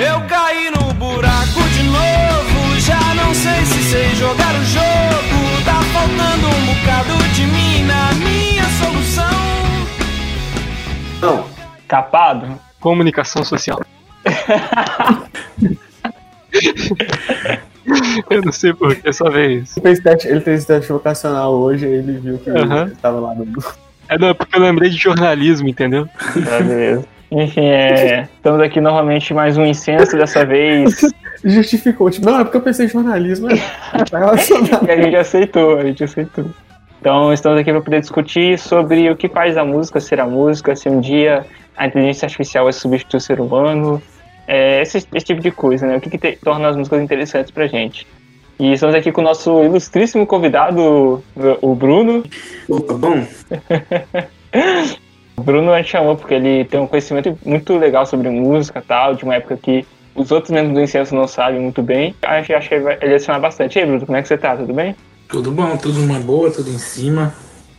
Eu caí no buraco de novo. Já não sei se sei jogar o jogo. Tá faltando um bocado de mim na minha solução. Não. Capado? Comunicação social. Eu não sei por que essa vez. Ele fez teste, ele fez teste vocacional hoje e ele viu que Aham. ele tava lá no. É não, é porque eu lembrei de jornalismo, entendeu? É, beleza. Enfim, é, estamos aqui novamente mais um incenso, dessa vez. Justificou, tipo, não, é porque eu pensei em jornalismo, é, relacionado. E a gente aceitou, a gente aceitou. Então, estamos aqui para poder discutir sobre o que faz a música ser a música, se um dia a inteligência artificial vai substituir o ser humano, é, esse, esse tipo de coisa, né? O que, que te- torna as músicas interessantes pra gente. E estamos aqui com o nosso ilustríssimo convidado, o Bruno. Opa, bom, O Bruno a gente chamou porque ele tem um conhecimento muito legal sobre música e tal, de uma época que os outros membros do Incenso não sabem muito bem. A gente acha que ele vai adicionar bastante. E aí, Bruno, como é que você tá? Tudo bem? tudo bom, tudo uma boa, tudo em cima.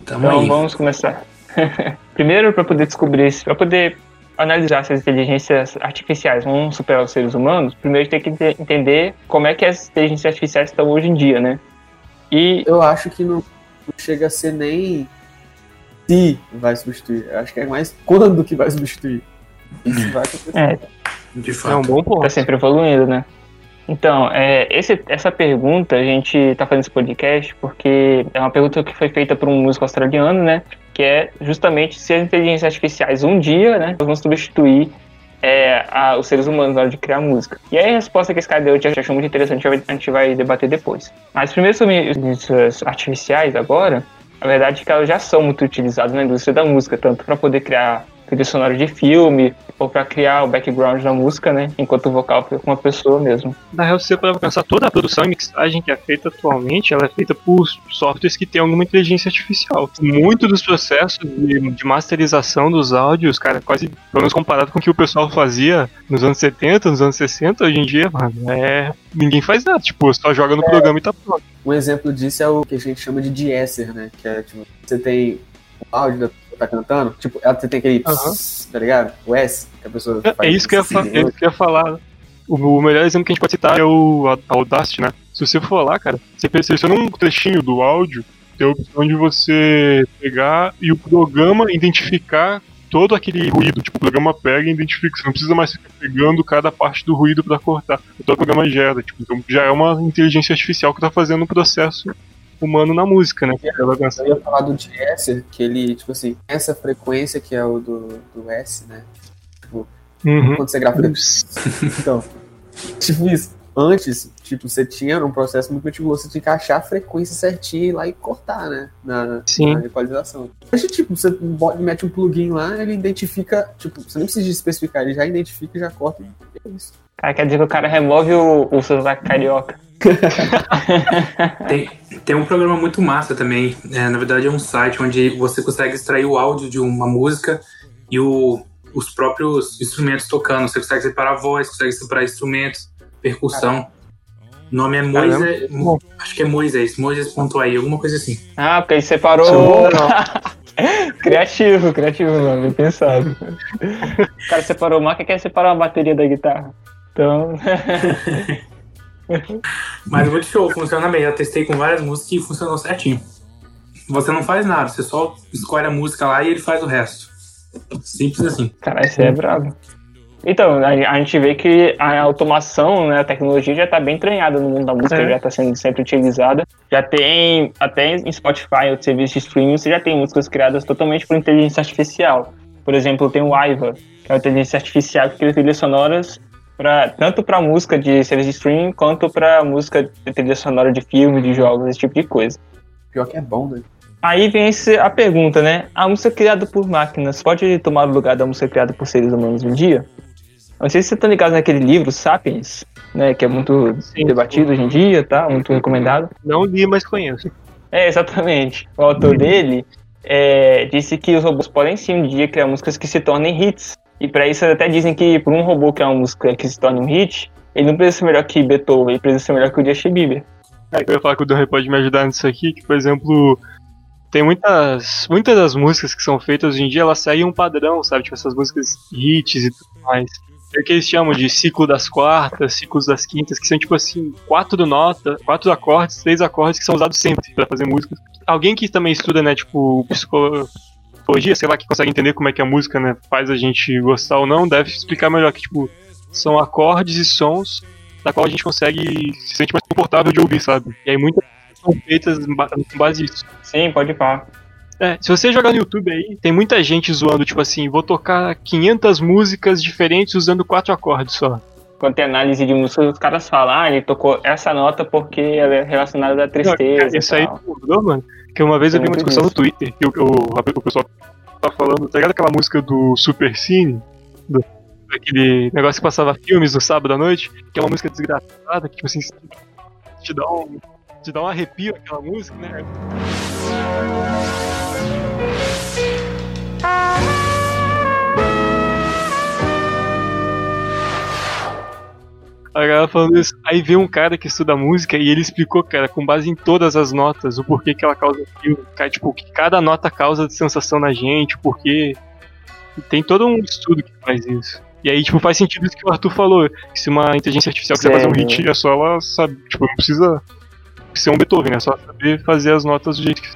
Tamo Então aí. vamos começar. Primeiro, para poder descobrir, para poder analisar se as inteligências artificiais vão superar os seres humanos, primeiro a gente tem que ente- entender como é que as inteligências artificiais estão hoje em dia, né? E Eu acho que não, não chega a ser nem se vai substituir. Eu acho que é mais quando que vai substituir. Isso vai acontecer. é, De É um fato. bom ponto. tá sempre evoluindo, né? Então, é, esse, essa pergunta, a gente tá fazendo esse podcast porque é uma pergunta que foi feita por um músico australiano, né? Que é justamente se as inteligências artificiais um dia, né, vão substituir é, a- os seres humanos na hora de criar música. E aí a resposta que esse cara deu eu já achou muito interessante, a gente vai- a gente vai debater depois. Mas primeiro sobre as inteligências artificiais agora, a verdade que elas já são muito utilizadas na indústria da música, tanto para poder criar trilha sonora de filme, ou para criar o background da música, né? Enquanto o vocal fica com uma pessoa mesmo. Na real, se você parar pra pensar, toda a produção e mixagem que é feita atualmente, ela é feita por softwares que têm alguma inteligência artificial. Muito dos processos de, de masterização dos áudios, cara, quase, pelo menos comparado com o que o pessoal fazia nos anos 70, nos anos 60, hoje em dia, mano, é... Ninguém faz nada, tipo, só joga no programa e tá pronto. Um exemplo disso é o que a gente chama de de-esser, né? Que é tipo, você tem o áudio da tá cantando, tipo, ela tem aquele Aham. pss, tá ligado? O S, que a pessoa É, faz é isso que eu ia, fa- é isso que eu ia falar. O, o melhor exemplo que a gente pode citar é o A- Audacity, né? Se você for lá, cara, você seleciona um trechinho do áudio, tem a opção de você pegar e o programa identificar todo aquele ruído. Tipo, o programa pega e identifica. Você não precisa mais ficar pegando cada parte do ruído pra cortar. Então o programa gera. Tipo, então já é uma inteligência artificial que tá fazendo um processo humano na música, né? Eu ia falar do de-esser, que ele, tipo assim, essa frequência que é o do, do S, né? Uhum. Quando você grava. então, tipo isso. Antes, tipo, você tinha um processo muito meticuloso, você tinha que achar a frequência certinha e ir lá e cortar, né? Na, Sim. na equalização. Hoje, tipo, você mete um plugin lá, ele identifica, tipo, você nem precisa especificar, ele já identifica e já corta. E é isso. Cara, quer dizer que o cara remove o, o sotaque carioca. Tem, tem um programa muito massa também. é, na verdade, é um site onde você consegue extrair o áudio de uma música e o- os próprios instrumentos tocando. Você consegue separar a voz, consegue separar instrumentos, percussão. O nome é Moisés. Caramba. Acho que é Moisés, Moisés.ai, alguma coisa assim. Ah, porque ele separou. criativo, criativo, mano, bem pensado. O cara separou o marca quer separar a bateria da guitarra. Então. Mas muito show, funciona bem. Eu testei com várias músicas e funcionou certinho. Você não faz nada, você só escolhe a música lá e ele faz o resto. Simples assim. Caralho, isso é brabo. Então, a, a gente vê que a automação, né, a tecnologia já está bem treinada no mundo da música, É. já está sendo sempre utilizada. Já tem, até em Spotify, outros serviços de streaming, você já tem músicas criadas totalmente por inteligência artificial. Por exemplo, tem o Aiva, que é uma inteligência artificial que cria trilhas sonoras pra, tanto para música de serviço de streaming, quanto para música de trilha sonora de filme, de jogos, esse tipo de coisa. Pior que é bom, né? Aí vem esse- a pergunta, né? A música criada por máquinas pode tomar o lugar da música criada por seres humanos um dia? Não sei se vocês estão ligados naquele livro, Sapiens, né? Que é muito Sim. debatido hoje em dia, tá? Muito recomendado. Não li, mas conheço. É, exatamente. O autor dele é, disse que os robôs podem sim um dia criar músicas que se tornem hits. E pra isso até dizem que por um robô criar uma música que se torne um hit, ele não precisa ser melhor que Beethoven, ele precisa ser melhor que o Justin Bieber. Aí eu ia falar que o Dan pode me ajudar nisso aqui, que, por exemplo, tem muitas, muitas das músicas que são feitas hoje em dia, elas seguem um padrão, sabe? Tipo, essas músicas hits e tudo mais. É o que eles chamam de ciclo das quartas, ciclos das quintas, que são tipo assim, quatro notas, quatro acordes, três acordes que são usados sempre para fazer música. Alguém que também estuda, né, tipo, psicologia, sei lá, que consegue entender como é que a música, né, faz a gente gostar ou não, deve explicar melhor que, tipo, são acordes e sons da qual a gente consegue se sentir mais confortável de ouvir, sabe? E aí muitas são feitas com base nisso. Sim, pode falar. É, se você jogar no YouTube aí, tem muita gente zoando, tipo assim, vou tocar 500 músicas diferentes usando quatro acordes só. Quando tem análise de música, os caras falam, ah, ele tocou essa nota porque ela é relacionada à tristeza. Não, isso aí mudou, mano. Que uma vez eu vi uma discussão disso. no Twitter que o, o, o pessoal tá falando, tá ligado aquela música do Super Cine? Do, aquele negócio que passava filmes no sábado à noite, que é uma música desgraçada, que tipo assim, te dá um, te dá um arrepio aquela música, né? A galera falando isso. Aí veio um cara que estuda música e ele explicou, cara, com base em todas as notas, o porquê que ela causa aquilo. Tipo, que cada nota causa de sensação na gente, o porquê. Tem todo um estudo que faz isso. E aí, tipo, faz sentido isso que o Arthur falou. Se uma inteligência artificial quiser fazer um hit, é só ela sabe, tipo, não precisa ser um Beethoven, é só saber fazer as notas do jeito que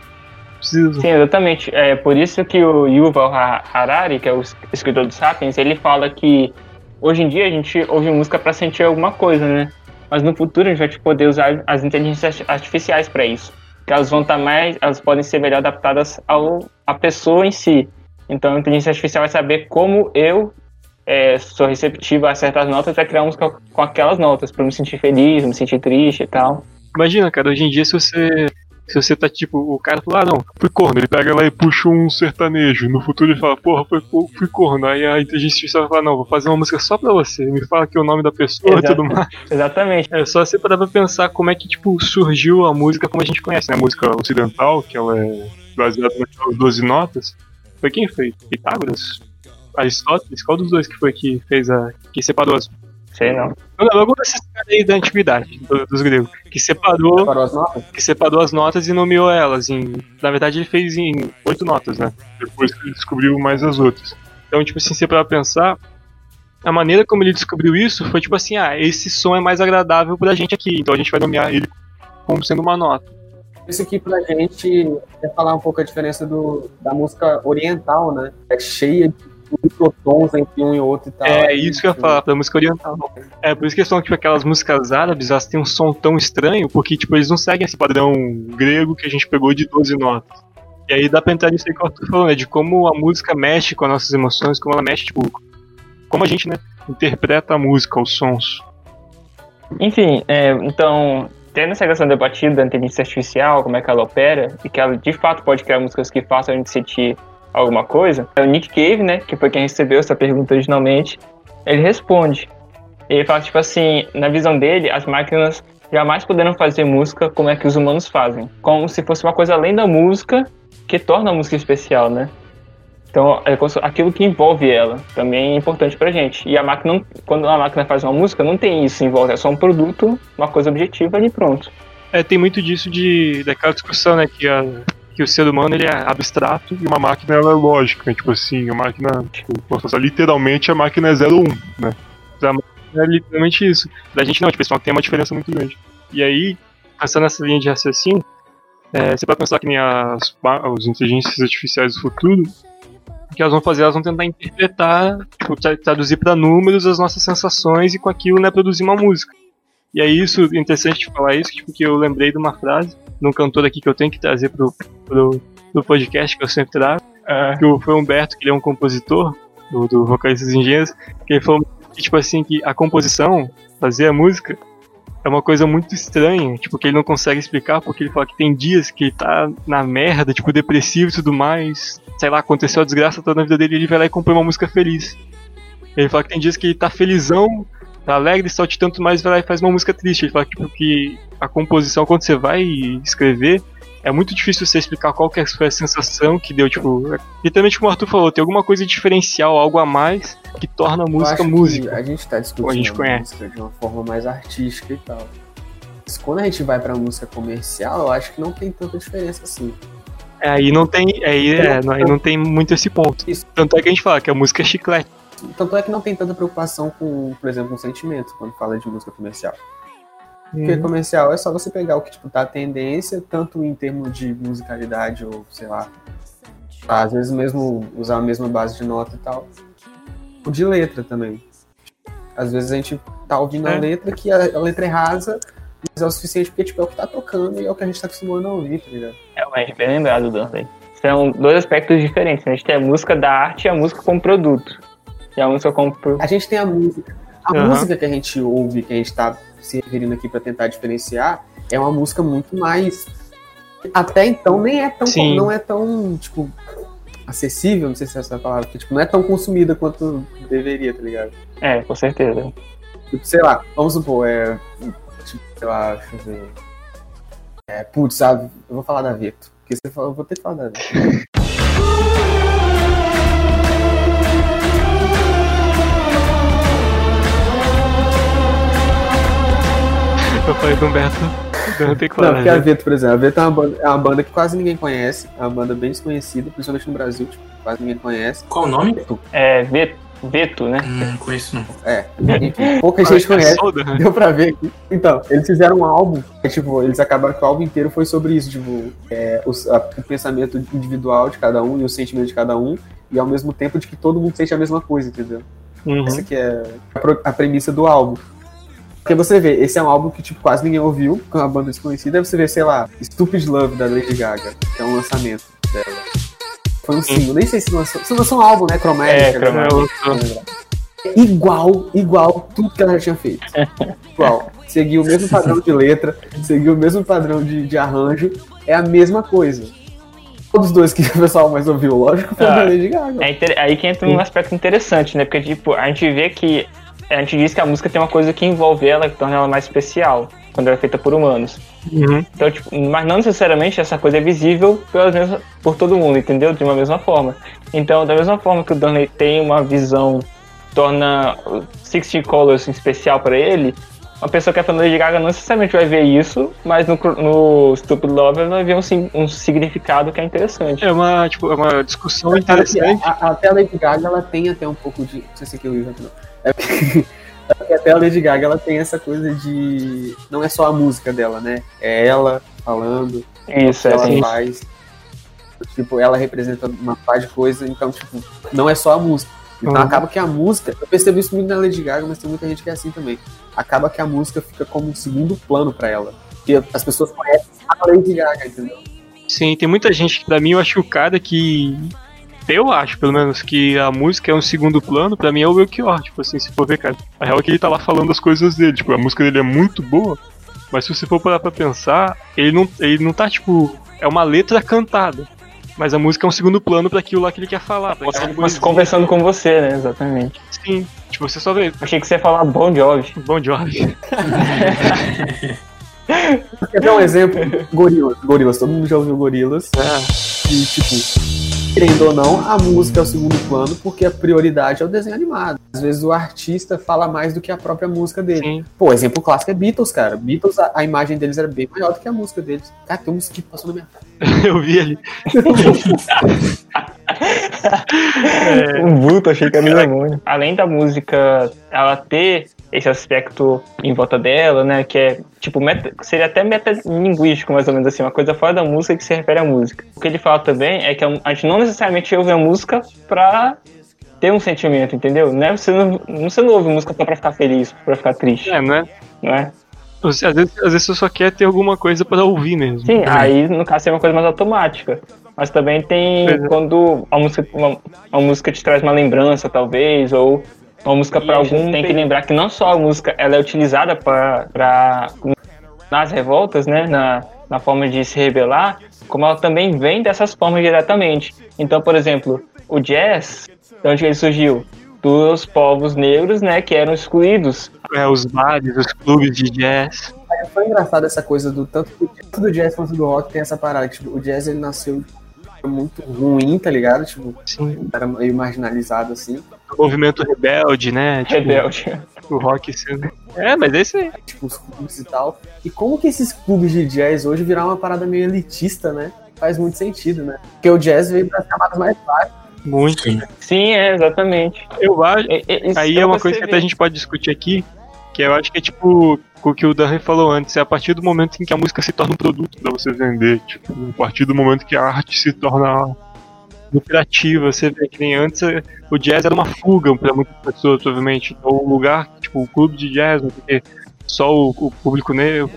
precisa. Sim, exatamente. É por isso que o Yuval Harari, que é o escritor do Sapiens, ele fala que hoje em dia a gente ouve música para sentir alguma coisa, né? Mas no futuro a gente vai poder usar as inteligências artificiais para isso. Que elas vão estar tá mais, elas podem ser melhor adaptadas ao à pessoa em si. Então a inteligência artificial vai saber como eu é, sou receptiva a certas notas, vai criar música com aquelas notas, para me sentir feliz, me sentir triste e tal. Imagina, cara, hoje em dia se você se você tá tipo, o cara fala, ah, não, fui corno, ele pega lá e puxa um sertanejo. No futuro ele fala, porra, fui, fui corno. Aí a inteligência artificial vai falar, não, vou fazer uma música só pra você. Me fala aqui o nome da pessoa e tudo mais. Exatamente. É só você parar pra pensar como é que, tipo, surgiu a música como a gente conhece, né? A música ocidental, que ela é baseada nas 12 notas. Foi quem fez? Pitágoras? Aristóteles? Qual dos dois que foi que fez a. que separou as Sei não. Algum desses caras aí da antiguidade, do, dos gregos, que separou, separou as notas? que separou as notas e nomeou elas. Em, na verdade, ele fez em oito notas, né? Depois que ele descobriu mais as outras. Então, tipo assim, se para pensar, a maneira como ele descobriu isso foi tipo assim, ah, esse som é mais agradável pra gente aqui, então a gente vai nomear ele como sendo uma nota. Isso aqui pra gente é falar um pouco a diferença do, da música oriental, né? É cheia de microtons entre um e outro e tal. É, isso que eu ia falar, da música oriental. É, por isso que são, tipo, aquelas músicas árabes, elas têm um som tão estranho, porque, tipo, eles não seguem esse padrão grego que a gente pegou de 12 notas. E aí dá pra entrar nisso aí que eu tô falando, né, de como a música mexe com as nossas emoções, como ela mexe, tipo, como a gente, né, interpreta a música, os sons. Enfim, é, então, tendo essa questão debatida da inteligência artificial, como é que ela opera, e que ela de fato pode criar músicas que façam a gente sentir alguma coisa, é o Nick Cave, né, que foi quem recebeu essa pergunta originalmente, ele responde. Ele fala, tipo assim, na visão dele, as máquinas jamais poderão fazer música como é que os humanos fazem. Como se fosse uma coisa além da música que torna a música especial, né? Então, é aquilo que envolve ela também é importante pra gente. E a máquina, quando a máquina faz uma música, não tem isso em volta, é só um produto, uma coisa objetiva e pronto. É, tem muito disso de daquela discussão, né, que a, que o ser humano ele é abstrato e uma máquina ela é lógica. Tipo assim, a máquina, tipo, literalmente a máquina é 01, né? A máquina é literalmente isso. Da gente não, tipo, isso tem uma diferença muito grande. E aí, pensando nessa linha de raciocínio, é, você pode pensar que nem as, as inteligências artificiais do futuro, o que elas vão fazer, elas vão tentar interpretar, tipo, traduzir para números as nossas sensações e com aquilo, né, produzir uma música. E aí isso, é interessante falar isso, tipo, que eu lembrei de uma frase de um cantor aqui que eu tenho que trazer pro, pro, pro podcast que eu sempre trago, é. que foi o Humberto, que ele é um compositor do, do Vocalistas Engenheiros, que ele falou que, tipo assim, que a composição, fazer a música, é uma coisa muito estranha, tipo, que ele não consegue explicar, porque ele fala que tem dias que ele tá na merda, tipo, depressivo e tudo mais, sei lá, aconteceu a desgraça toda na vida dele e ele vai lá e compõe uma música feliz. Ele fala que tem dias que ele tá felizão, tá alegre, solte tanto mais vai lá e faz uma música triste. Ele fala tipo, que a composição, quando você vai escrever, é muito difícil você explicar qual que foi a sensação que deu, tipo. Literalmente como o Arthur falou, tem alguma coisa diferencial, algo a mais que torna a música música. a gente tá discutindo a, gente a música de uma forma mais artística e tal. Mas quando a gente vai pra música comercial, eu acho que não tem tanta diferença assim. É, aí não tem. Aí, é, não, aí não tem muito esse ponto. Isso. Tanto é que a gente fala que a música é chiclete. Tanto é que não tem tanta preocupação com, por exemplo, um sentimento quando fala de música comercial. Porque Uhum. comercial é só você pegar o que tipo, tá a tendência, tanto em termos de musicalidade ou, sei lá, às vezes mesmo usar a mesma base de nota e tal. O de letra também. Às vezes a gente tá ouvindo a É. letra que a, a letra é rasa, mas é o suficiente porque tipo, é o que tá tocando e é o que a gente tá acostumado a ouvir, tá ligado? Realmente, bem lembrado, Danley. São dois aspectos diferentes. né? A gente tem a música da arte e a música como produto. E a música como. A gente tem a música. A Aham. música que a gente ouve, que a gente tá se referindo aqui pra tentar diferenciar, é uma música muito mais. Até então nem é tão. Sim. Não é tão, tipo, acessível, não sei se é essa palavra, que tipo, não é tão consumida quanto deveria, tá ligado? É, com certeza. Tipo, sei lá, vamos supor, é. Tipo, sei lá, deixa eu ver. É, putz, sabe? Eu vou falar da Veto. Porque você falou, eu vou ter que falar da Falei do Humberto. Não porque a Veto, por exemplo, a Veto é uma, banda, é uma banda que quase ninguém conhece, é uma banda bem desconhecida, principalmente no Brasil, tipo, quase ninguém conhece. Qual o nome? É, Veto, Veto né? Hum, Não conheço não. É, enfim, pouca gente conhece. Né? Deu pra ver aqui. Então, eles fizeram um álbum, que, tipo, eles acabaram que o álbum inteiro foi sobre isso, tipo, é, os- a- o pensamento individual de cada um e o sentimento de cada um, e ao mesmo tempo de que todo mundo sente a mesma coisa, entendeu? Uhum. Essa que é a premissa do álbum. Porque você vê, esse é um álbum que, tipo, quase ninguém ouviu, com uma banda desconhecida, você vê, sei lá, Stupid Love, da Lady Gaga, que é um lançamento dela. Foi um single, nem sei se lançou. Você lançou um álbum, né? Chromatic. É, né? Chromatic. É Igual, igual tudo que ela já tinha feito. Igual. Seguiu o mesmo padrão de letra, seguiu o mesmo padrão de, de arranjo, é a mesma coisa. Todos os dois que o pessoal mais ouviu, lógico, foi Ah. da Lady Gaga. É inter- aí que entra um aspecto interessante, né? Porque, tipo, a gente vê que. A gente diz que a música tem uma coisa que envolve ela, que torna ela mais especial, quando ela é feita por humanos. Uhum. Então, tipo, mas não necessariamente essa coisa é visível pelas mesmas, por todo mundo, entendeu? De uma mesma forma. Então, da mesma forma que o Danley tem uma visão, torna o Sixteen Colors especial pra ele, uma pessoa que é fã da Lady Gaga não necessariamente vai ver isso, mas no, no Stupid Love ela vai ver um, um significado que é interessante. É uma, tipo, é uma discussão interessante. a- a- Até a Lady Gaga, ela tem até um pouco de. Não sei se aqui é o Will não. É porque, é porque até a Lady Gaga, ela tem essa coisa de. Não é só a música dela, né? É ela falando, Isso, é ela assim. faz. Tipo, ela representa uma par de coisa, então, tipo, não é só a música. Então Uhum. acaba que a música. Eu percebo isso muito na Lady Gaga, mas tem muita gente que é assim também. Acaba que a música fica como um segundo plano pra ela. Porque as pessoas conhecem a Lady Gaga, entendeu? Sim, tem muita gente que, pra mim, eu acho que o cara que. Eu acho, pelo menos, que a música é um segundo plano, pra mim é o Belchior, tipo assim, se for ver, cara. A real é que ele tá lá falando as coisas dele, tipo, a música dele é muito boa, mas se você for parar pra pensar, ele não, ele não tá, tipo, é uma letra cantada. Mas a música é um segundo plano pra aquilo lá que ele quer falar. Mas poesia. conversando com você, né? Exatamente. Sim, tipo, você só vê. Achei que você ia falar Bon Jovi. Bom Jovi. Quer ver um exemplo? Gorilas. Gorilas, todo mundo já ouviu Gorilas. É, E, tipo, querendo ou não, a música é o segundo plano porque a prioridade é o desenho animado. Às vezes o artista fala mais do que a própria música dele. sim. Pô, exemplo clássico é Beatles, cara. Beatles, a, a imagem deles era bem maior do que a música deles. Cara, tem um mosquito passou na minha cara. Eu vi ali. Um vulto, achei que era um demônio. Além da música, ela ter esse aspecto em volta dela, né? Que é, tipo, meta, seria até metalinguístico, mais ou menos assim, uma coisa fora da música que se refere à música. O que ele fala também é que a, a gente não necessariamente ouve a música pra ter um sentimento, entendeu? Não é, você, não, você não ouve música só pra ficar feliz, pra ficar triste, É, né? não é? Às, vezes, às vezes você só quer ter alguma coisa pra ouvir mesmo. Sim, aí no caso é uma coisa mais automática. Mas também tem é. quando a música, uma, uma música te traz uma lembrança, talvez, ou uma música para algum. Tem que lembrar que não só a música ela é utilizada para nas revoltas, né, na, na forma de se rebelar, como ela também vem dessas formas diretamente. Então, por exemplo, o jazz, de onde ele surgiu? Dos povos negros, né, que eram excluídos É, os bares, os clubes de jazz. Foi engraçado essa coisa do tanto do, tanto do jazz quanto do rock tem essa parada. Tipo, o jazz ele nasceu muito ruim, tá ligado? Tipo, Sim. era meio marginalizado assim. O movimento rebelde, né? Tipo, rebelde. o rock sendo. É, mas é isso aí. tipo, os clubes e tal. E como que esses clubes de jazz hoje viraram uma parada meio elitista, né? Faz muito sentido, né? Porque o jazz veio das camadas mais baixas. Muito. Sim, é, exatamente. Eu acho. É- é- Aí pra é uma coisa que até a gente pode discutir aqui, que eu acho que é tipo o que o Dan falou antes, é a partir do momento em que a música se torna um produto pra você vender, tipo, a partir do momento que a arte se torna lucrativa, você vê que nem antes o jazz era uma fuga pra muitas pessoas, provavelmente, então o lugar, tipo, o clube de jazz, né, porque só o, o público negro,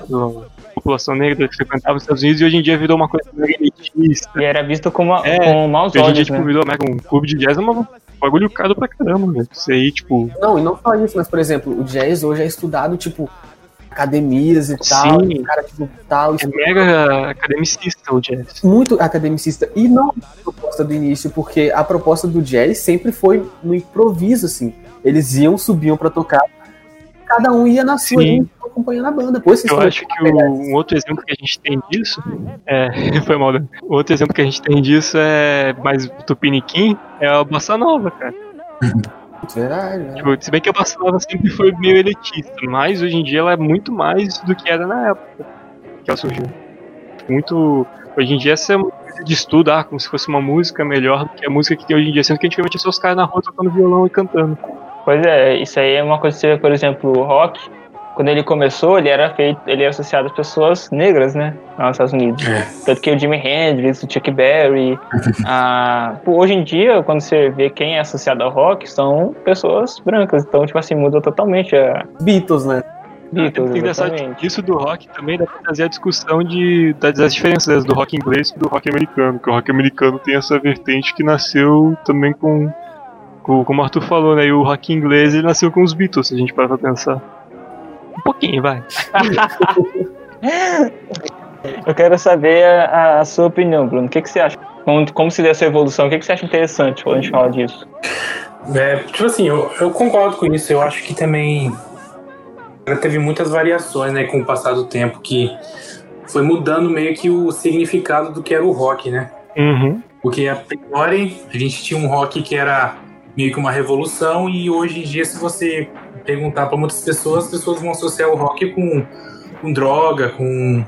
a população negra que frequentava os Estados Unidos e hoje em dia virou uma coisa elitista. E era visto com, uma, É, com maus Hoje em dia, olhos, tipo, né? virou mega um clube de jazz, é uma- um bagulho caro pra caramba, velho. Isso aí, tipo, Não, e não só isso, mas, por exemplo, o jazz hoje é estudado, tipo, academias e tal. Sim. e o cara, tipo, tal, é mega academicista o jazz. muito academicista. E não a proposta do início, porque a proposta do jazz sempre foi no improviso, assim. Eles iam, subiam pra tocar, cada um ia na sua Sim. linha acompanhando a banda. Vocês Eu acho que o, um outro exemplo que a gente tem disso é. Foi mal, né? O outro exemplo que a gente tem disso é mais tupiniquim, é a Bossa Nova, cara. Verdade, né? Tipo, se bem que a Nova sempre foi meio elitista, mas hoje em dia ela é muito mais do que era na época que ela surgiu. Muito. Hoje em dia essa é uma coisa de estudo, ah, como se fosse uma música melhor do que a música que tem hoje em dia, sendo que antigamente é só os caras na rua tocando violão e cantando. Pois é, isso aí é uma coisa que você vê, por exemplo, o rock, quando ele começou, ele era feito, ele era associado às pessoas negras, né? Nos Estados Unidos. É. Tanto que o Jimi Hendrix, o Chuck Berry. a... Hoje em dia, quando você vê quem é associado ao rock, são pessoas brancas. Então, tipo assim, muda totalmente a Beatles, né? Beatles, engraçado exatamente. que isso do rock também dá pra trazer a discussão de, das, das diferenças do rock inglês e do rock americano. Que o rock americano tem essa vertente que nasceu também com, com como o Arthur falou, né? E o rock inglês ele nasceu com os Beatles, se a gente parar pra pensar. Um pouquinho, vai. Eu quero saber a, a sua opinião, Bruno. O que, que você acha? Como, como se deu essa evolução? O que, que você acha interessante quando a gente fala disso? É, tipo assim, eu, eu concordo com isso. Eu acho que também teve muitas variações, né, com o passar do tempo, que foi mudando meio que o significado do que era o rock, né? Uhum. Porque a priori a gente tinha um rock que era meio que uma revolução e hoje em dia se você perguntar para muitas pessoas, as pessoas vão associar o rock com, com droga, com,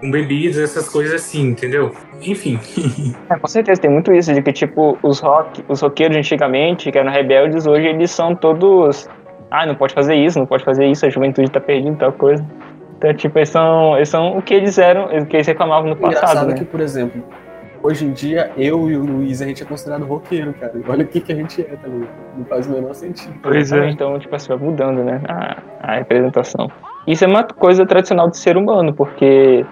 com bebidas, essas coisas assim, entendeu? Enfim. É, com certeza, tem muito isso, de que, tipo, os, rock, os roqueiros antigamente, que eram rebeldes, hoje eles são todos. Ah, não pode fazer isso, não pode fazer isso, a juventude tá perdendo tal coisa. Então, tipo, eles são, eles são o que eles eram, o que eles reclamavam no engraçado passado, é né? que, por exemplo, hoje em dia, eu e o Luiz, a gente é considerado roqueiro, cara. Olha o que, que a gente é, tá ligado? Não faz o menor sentido. Pois é. Então, tipo assim, vai mudando, né? A, a representação. Isso é uma coisa tradicional do ser humano, porque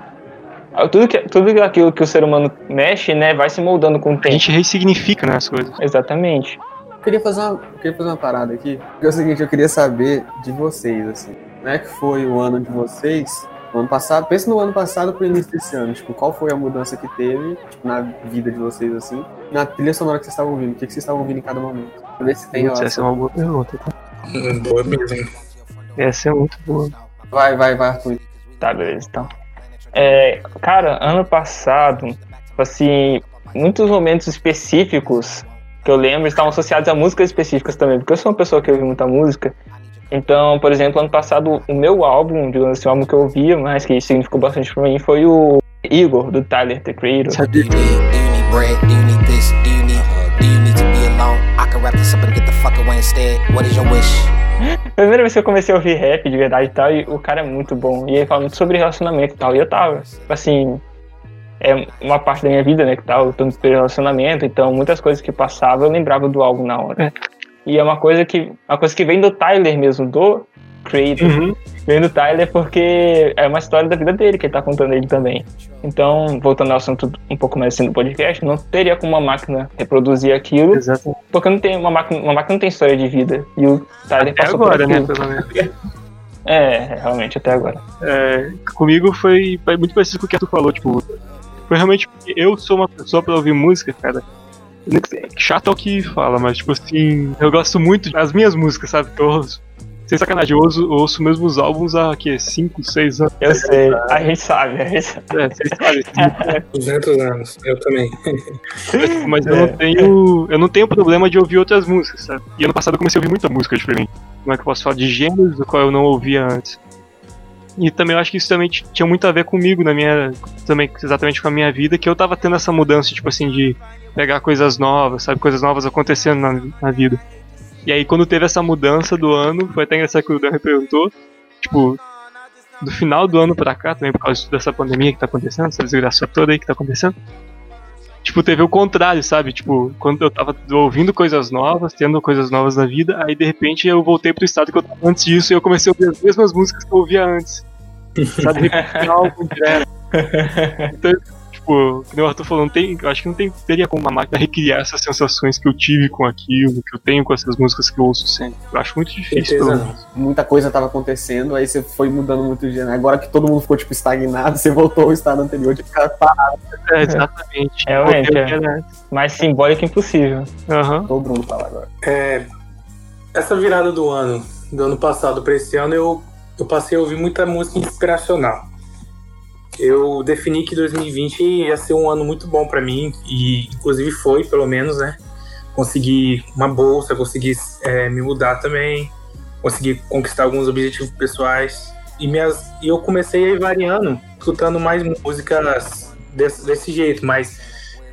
tudo, que, tudo aquilo que o ser humano mexe, né, vai se moldando com o A tempo. gente ressignifica né, as coisas. Exatamente. Eu queria fazer uma, eu queria fazer uma parada aqui. Porque é o seguinte, eu queria saber de vocês, assim. Como é que foi o ano de vocês? No ano passado, pensa no ano passado pro início desse ano. Tipo, qual foi a mudança que teve tipo, na vida de vocês, assim? Na trilha sonora que vocês estavam ouvindo. O que, que vocês estavam ouvindo em cada momento? Pra ver se tem Putz, essa é uma boa pergunta. tá? Boa mesmo. Essa é muito boa. Vai, vai, vai, Arthur. Tá, beleza, então. É, cara, ano passado, tipo assim, muitos momentos específicos que eu lembro estavam associados a músicas específicas também, porque eu sou uma pessoa que ouve muita música. Então, por exemplo, ano passado, o meu álbum, digamos assim, o álbum que eu ouvia, mas que significou bastante pra mim, foi o Igor, do Tyler, The Creator. Do you need, do you need bread? Do you need this? Do you need, do you need to be alone? I can wrap this up and get the fuck away instead. What is your wish? Primeira vez que eu comecei a ouvir rap de verdade e tal, e o cara é muito bom. E ele fala muito sobre relacionamento e tal. E eu tava, assim, é uma parte da minha vida, né, que tal, pelo relacionamento, então muitas coisas que passava eu lembrava do álbum na hora. E é uma coisa que, uma coisa que vem do Tyler mesmo, do Creator. Uhum. Vem do Tyler porque é uma história da vida dele que ele tá contando ele também. Então, voltando ao assunto um pouco mais assim do podcast, não teria como uma máquina reproduzir aquilo, Exato. porque não tem uma máquina, uma máquina não tem história de vida. E o Tyler Até passou agora, por né? aquilo. Pelo menos. É, realmente, até agora. É, comigo foi, foi muito parecido com o que tu falou, tipo, foi realmente porque eu sou uma pessoa pra ouvir música, cara. Chato é o que fala, mas tipo assim, eu gosto muito das minhas músicas, sabe? Que eu. Sem sacanagem, eu ouço, eu ouço mesmo os álbuns há que 5, 6 anos. Eu sei, a gente sabe, a gente sabe. É, vocês sabem. 200 anos, eu também. Mas eu É. não tenho. Eu não tenho problema de ouvir outras músicas, sabe? E ano passado eu comecei a ouvir muita música diferente. Como é que eu posso falar? De gêneros do qual eu não ouvia antes. E também eu acho que isso também tinha muito a ver comigo, na minha. Também exatamente com a minha vida, que eu tava tendo essa mudança, tipo assim, de pegar coisas novas, sabe? Coisas novas acontecendo na, na vida. E aí quando teve essa mudança do ano, foi até engraçado que o Dan perguntou, tipo, do final do ano pra cá, também por causa dessa pandemia que tá acontecendo, essa desgraça toda aí que tá acontecendo. Tipo, teve o contrário, sabe? Tipo, quando eu tava ouvindo coisas novas, tendo coisas novas na vida, aí de repente eu voltei pro estado que eu tava antes disso e eu comecei a ouvir as mesmas músicas que eu ouvia antes. Sabe? Então, tipo, nem o Arthur falou, não tem, eu acho que não tem, teria como uma máquina recriar essas sensações que eu tive com aquilo, que eu tenho com essas músicas que eu ouço sempre. Eu acho muito difícil. Muita coisa tava acontecendo, aí você foi mudando muito de ano. Agora que todo mundo ficou, tipo, estagnado, você voltou ao estado anterior de ficar parado. É, exatamente. Realmente, é. quero- Mais simbólico impossível. Aham. Tô o Bruno falar agora. É, essa virada do ano, do ano passado para esse ano, eu, eu passei a ouvir muita música inspiracional. Eu defini que 2020 ia ser um ano muito bom para mim, e inclusive foi, pelo menos, né? Consegui uma bolsa, consegui é, me mudar também, consegui conquistar alguns objetivos pessoais. E, minhas, e eu comecei variando, escutando mais músicas desse, desse jeito, mas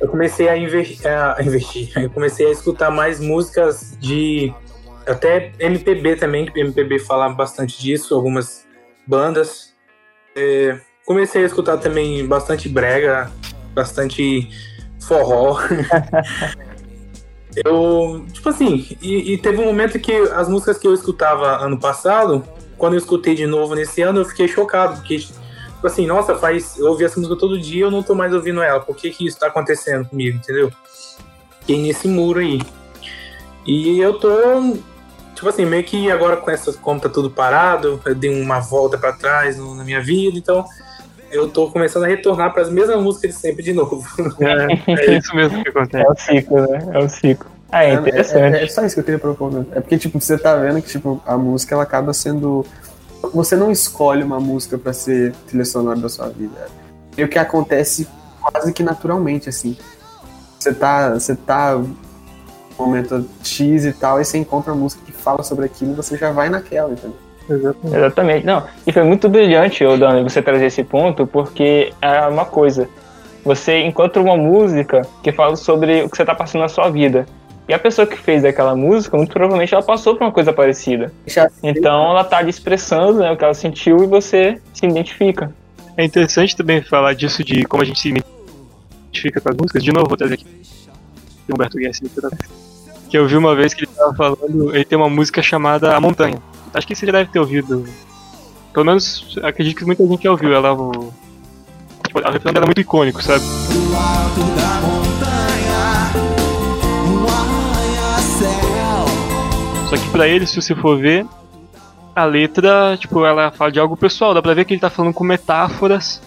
eu comecei a, inver- a investir. Eu comecei a escutar mais músicas de até MPB também, que MPB fala bastante disso, algumas bandas. É, comecei a escutar também bastante brega, bastante forró. eu, tipo assim, e, e teve um momento que as músicas que eu escutava ano passado, quando eu escutei de novo nesse ano, eu fiquei chocado, porque Tipo assim, nossa, faz. Eu ouvi essa música todo dia eu não tô mais ouvindo ela. Por que, que isso tá acontecendo comigo, entendeu? Fiquei nesse muro aí. E eu tô. Tipo assim, meio que agora com essa. Como tá tudo parado, eu dei uma volta pra trás no- na minha vida, então. Eu tô começando a retornar para as mesmas músicas de sempre de novo. É, é isso mesmo que acontece. É o ciclo, né? É o ciclo. Ah, é É, interessante. é- é só isso que eu queria propor. né? É porque, tipo, você tá vendo que, tipo, a música, ela acaba sendo... Você não escolhe uma música pra ser trilha sonora da sua vida. É o que acontece quase que naturalmente, assim. Você tá... Você tá... no momento X e tal, e você encontra uma música que fala sobre aquilo e você já vai naquela, entendeu? Exatamente. Exatamente. Não, e foi muito brilhante, ô Dani, você trazer esse ponto, porque é uma coisa. Você encontra uma música que fala sobre o que você tá passando na sua vida. E a pessoa que fez aquela música, muito provavelmente ela passou por uma coisa parecida. Já- Então ela tá ali expressando né, o que ela sentiu e você se identifica. É interessante também falar disso de como a gente se identifica com as músicas. De novo, vou trazer aqui Humberto vez. Que eu vi uma vez que ele tava falando, ele tem uma música chamada A Montanha. Acho que você já deve ter ouvido. Pelo menos acredito que muita gente já ouviu. Ela o. Tipo, o refrão dela é muito icônico, sabe? Do alto da montanha, arranha-céu. Só que pra ele, se você for ver, a letra, tipo, ela fala de algo pessoal. Dá pra ver que ele tá falando com metáforas,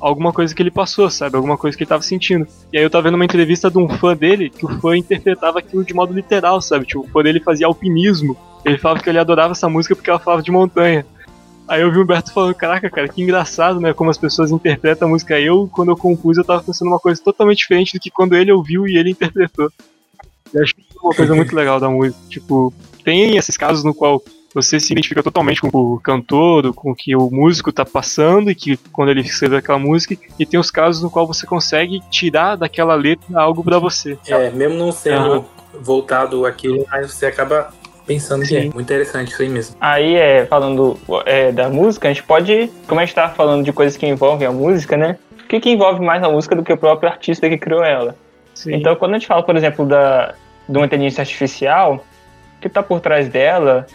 alguma coisa que ele passou, sabe? Alguma coisa que ele tava sentindo. E aí eu tava vendo uma entrevista de um fã dele, que o fã interpretava aquilo de modo literal, sabe? Tipo, o fã dele fazia alpinismo. Ele falava que ele adorava essa música porque ela falava de montanha. Aí eu vi o Humberto falando, caraca, cara, que engraçado, né? Como as pessoas interpretam a música. Eu, quando eu compus, eu tava pensando uma coisa totalmente diferente do que quando ele ouviu e ele interpretou. Eu acho é uma coisa muito legal da música. Tipo, tem esses casos no qual você se identifica totalmente com o cantor, com o que o músico tá passando e que quando ele escreveu aquela música, e tem os casos no qual você consegue tirar daquela letra algo pra você. É, mesmo não sendo Aham. voltado aquilo, mas você acaba pensando que é muito interessante isso aí mesmo. Aí, é, falando é, da música, a gente pode, como a gente tá falando de coisas que envolvem a música, né? O que, que envolve mais a música do que o próprio artista que criou ela? Sim. Então, quando a gente fala, por exemplo, da, de uma inteligência artificial, o que está por trás dela,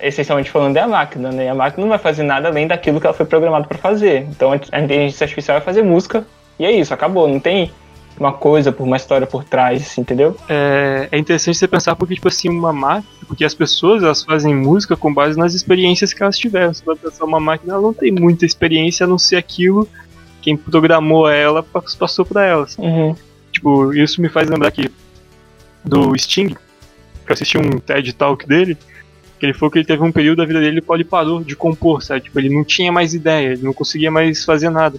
essencialmente falando, é a máquina, né? A máquina não vai fazer nada além daquilo que ela foi programada para fazer. Então, a inteligência artificial vai fazer música e é isso, acabou. Não tem uma coisa, por uma história por trás, assim, entendeu? é, é interessante você pensar porque, tipo assim, uma máquina, porque as pessoas elas fazem música com base nas experiências que elas tiveram. Você vai pensar, uma máquina ela não tem muita experiência a não ser aquilo quem programou ela pass- passou pra elas. Uhum. Tipo, isso me faz lembrar aqui do Sting, que eu assisti um TED Talk dele, que ele falou que ele teve um período da vida dele qual ele parou de compor, sabe? Tipo, ele não tinha mais ideia, ele não conseguia mais fazer nada.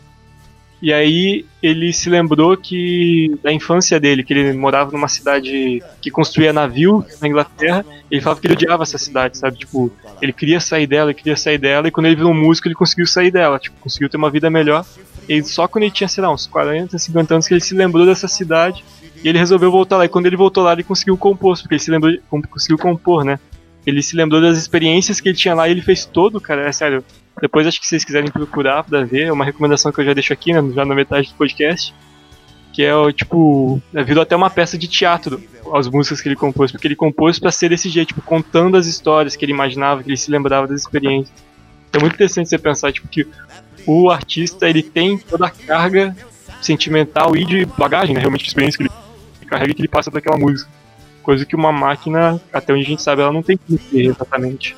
E aí ele se lembrou que da infância dele, que ele morava numa cidade que construía navio na Inglaterra, ele falava que ele odiava essa cidade, sabe? Tipo, ele queria sair dela, ele queria sair dela, e quando ele virou músico, ele conseguiu sair dela, tipo, conseguiu ter uma vida melhor. E só quando ele tinha, sei lá, uns 40, 50 anos que ele se lembrou dessa cidade e ele resolveu voltar lá. E quando ele voltou lá, ele conseguiu compor, porque ele se lembrou, conseguiu compor, né? Ele se lembrou das experiências que ele tinha lá e ele fez todo, cara, é sério. Depois acho que vocês quiserem procurar pra ver, é uma recomendação que eu já deixo aqui, né, já na metade do podcast. Que é, o tipo, é, virou até uma peça de teatro as músicas que ele compôs, porque ele compôs para ser desse jeito, tipo, contando as histórias que ele imaginava, que ele se lembrava das experiências. É muito interessante você pensar, tipo, que o artista, ele tem toda a carga sentimental e de bagagem, né, realmente de experiência que ele carrega e que ele passa daquela música. Coisa que uma máquina, até onde a gente sabe, ela não tem que ter exatamente.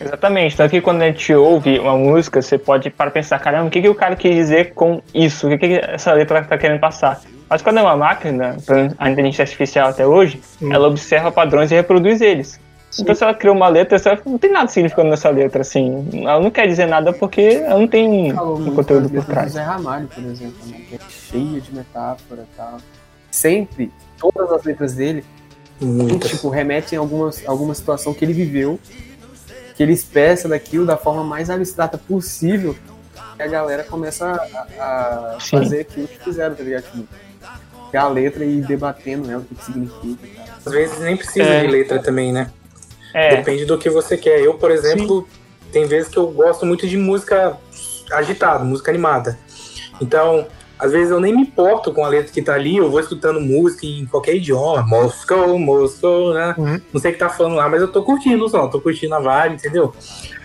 Exatamente, tanto que quando a gente ouve uma música, você pode para pensar, caramba, o que, que o cara quis dizer com isso? O que, que essa letra está querendo passar? Mas quando é uma máquina, a inteligência artificial até hoje, hum. ela observa padrões e reproduz eles. Sim. Então se ela criou uma letra, não tem nada significando nessa letra, assim. Ela não quer dizer nada porque ela não tem um conteúdo por trás. Zé Ramalho, por exemplo, né, que é cheia de metáfora e tal. Sempre, todas as letras dele, tipo, remetem a alguma, alguma situação que ele viveu que ele expressa daquilo da forma mais abstrata possível e a galera começa a, a fazer aquilo que fizeram, tá ligado? Tipo, a letra e ir debatendo né, o que, que significa. Cara. Às vezes nem precisa é. de letra também, né? É. Depende do que você quer. Eu, por exemplo, Sim. tem vezes que eu gosto muito de música agitada, música animada. Então, às vezes eu nem me importo com a letra que tá ali, eu vou escutando música em qualquer idioma, Moscou, Moscou, né? Uhum. Não sei o que tá falando lá, mas eu tô curtindo o som, tô curtindo a vibe, entendeu?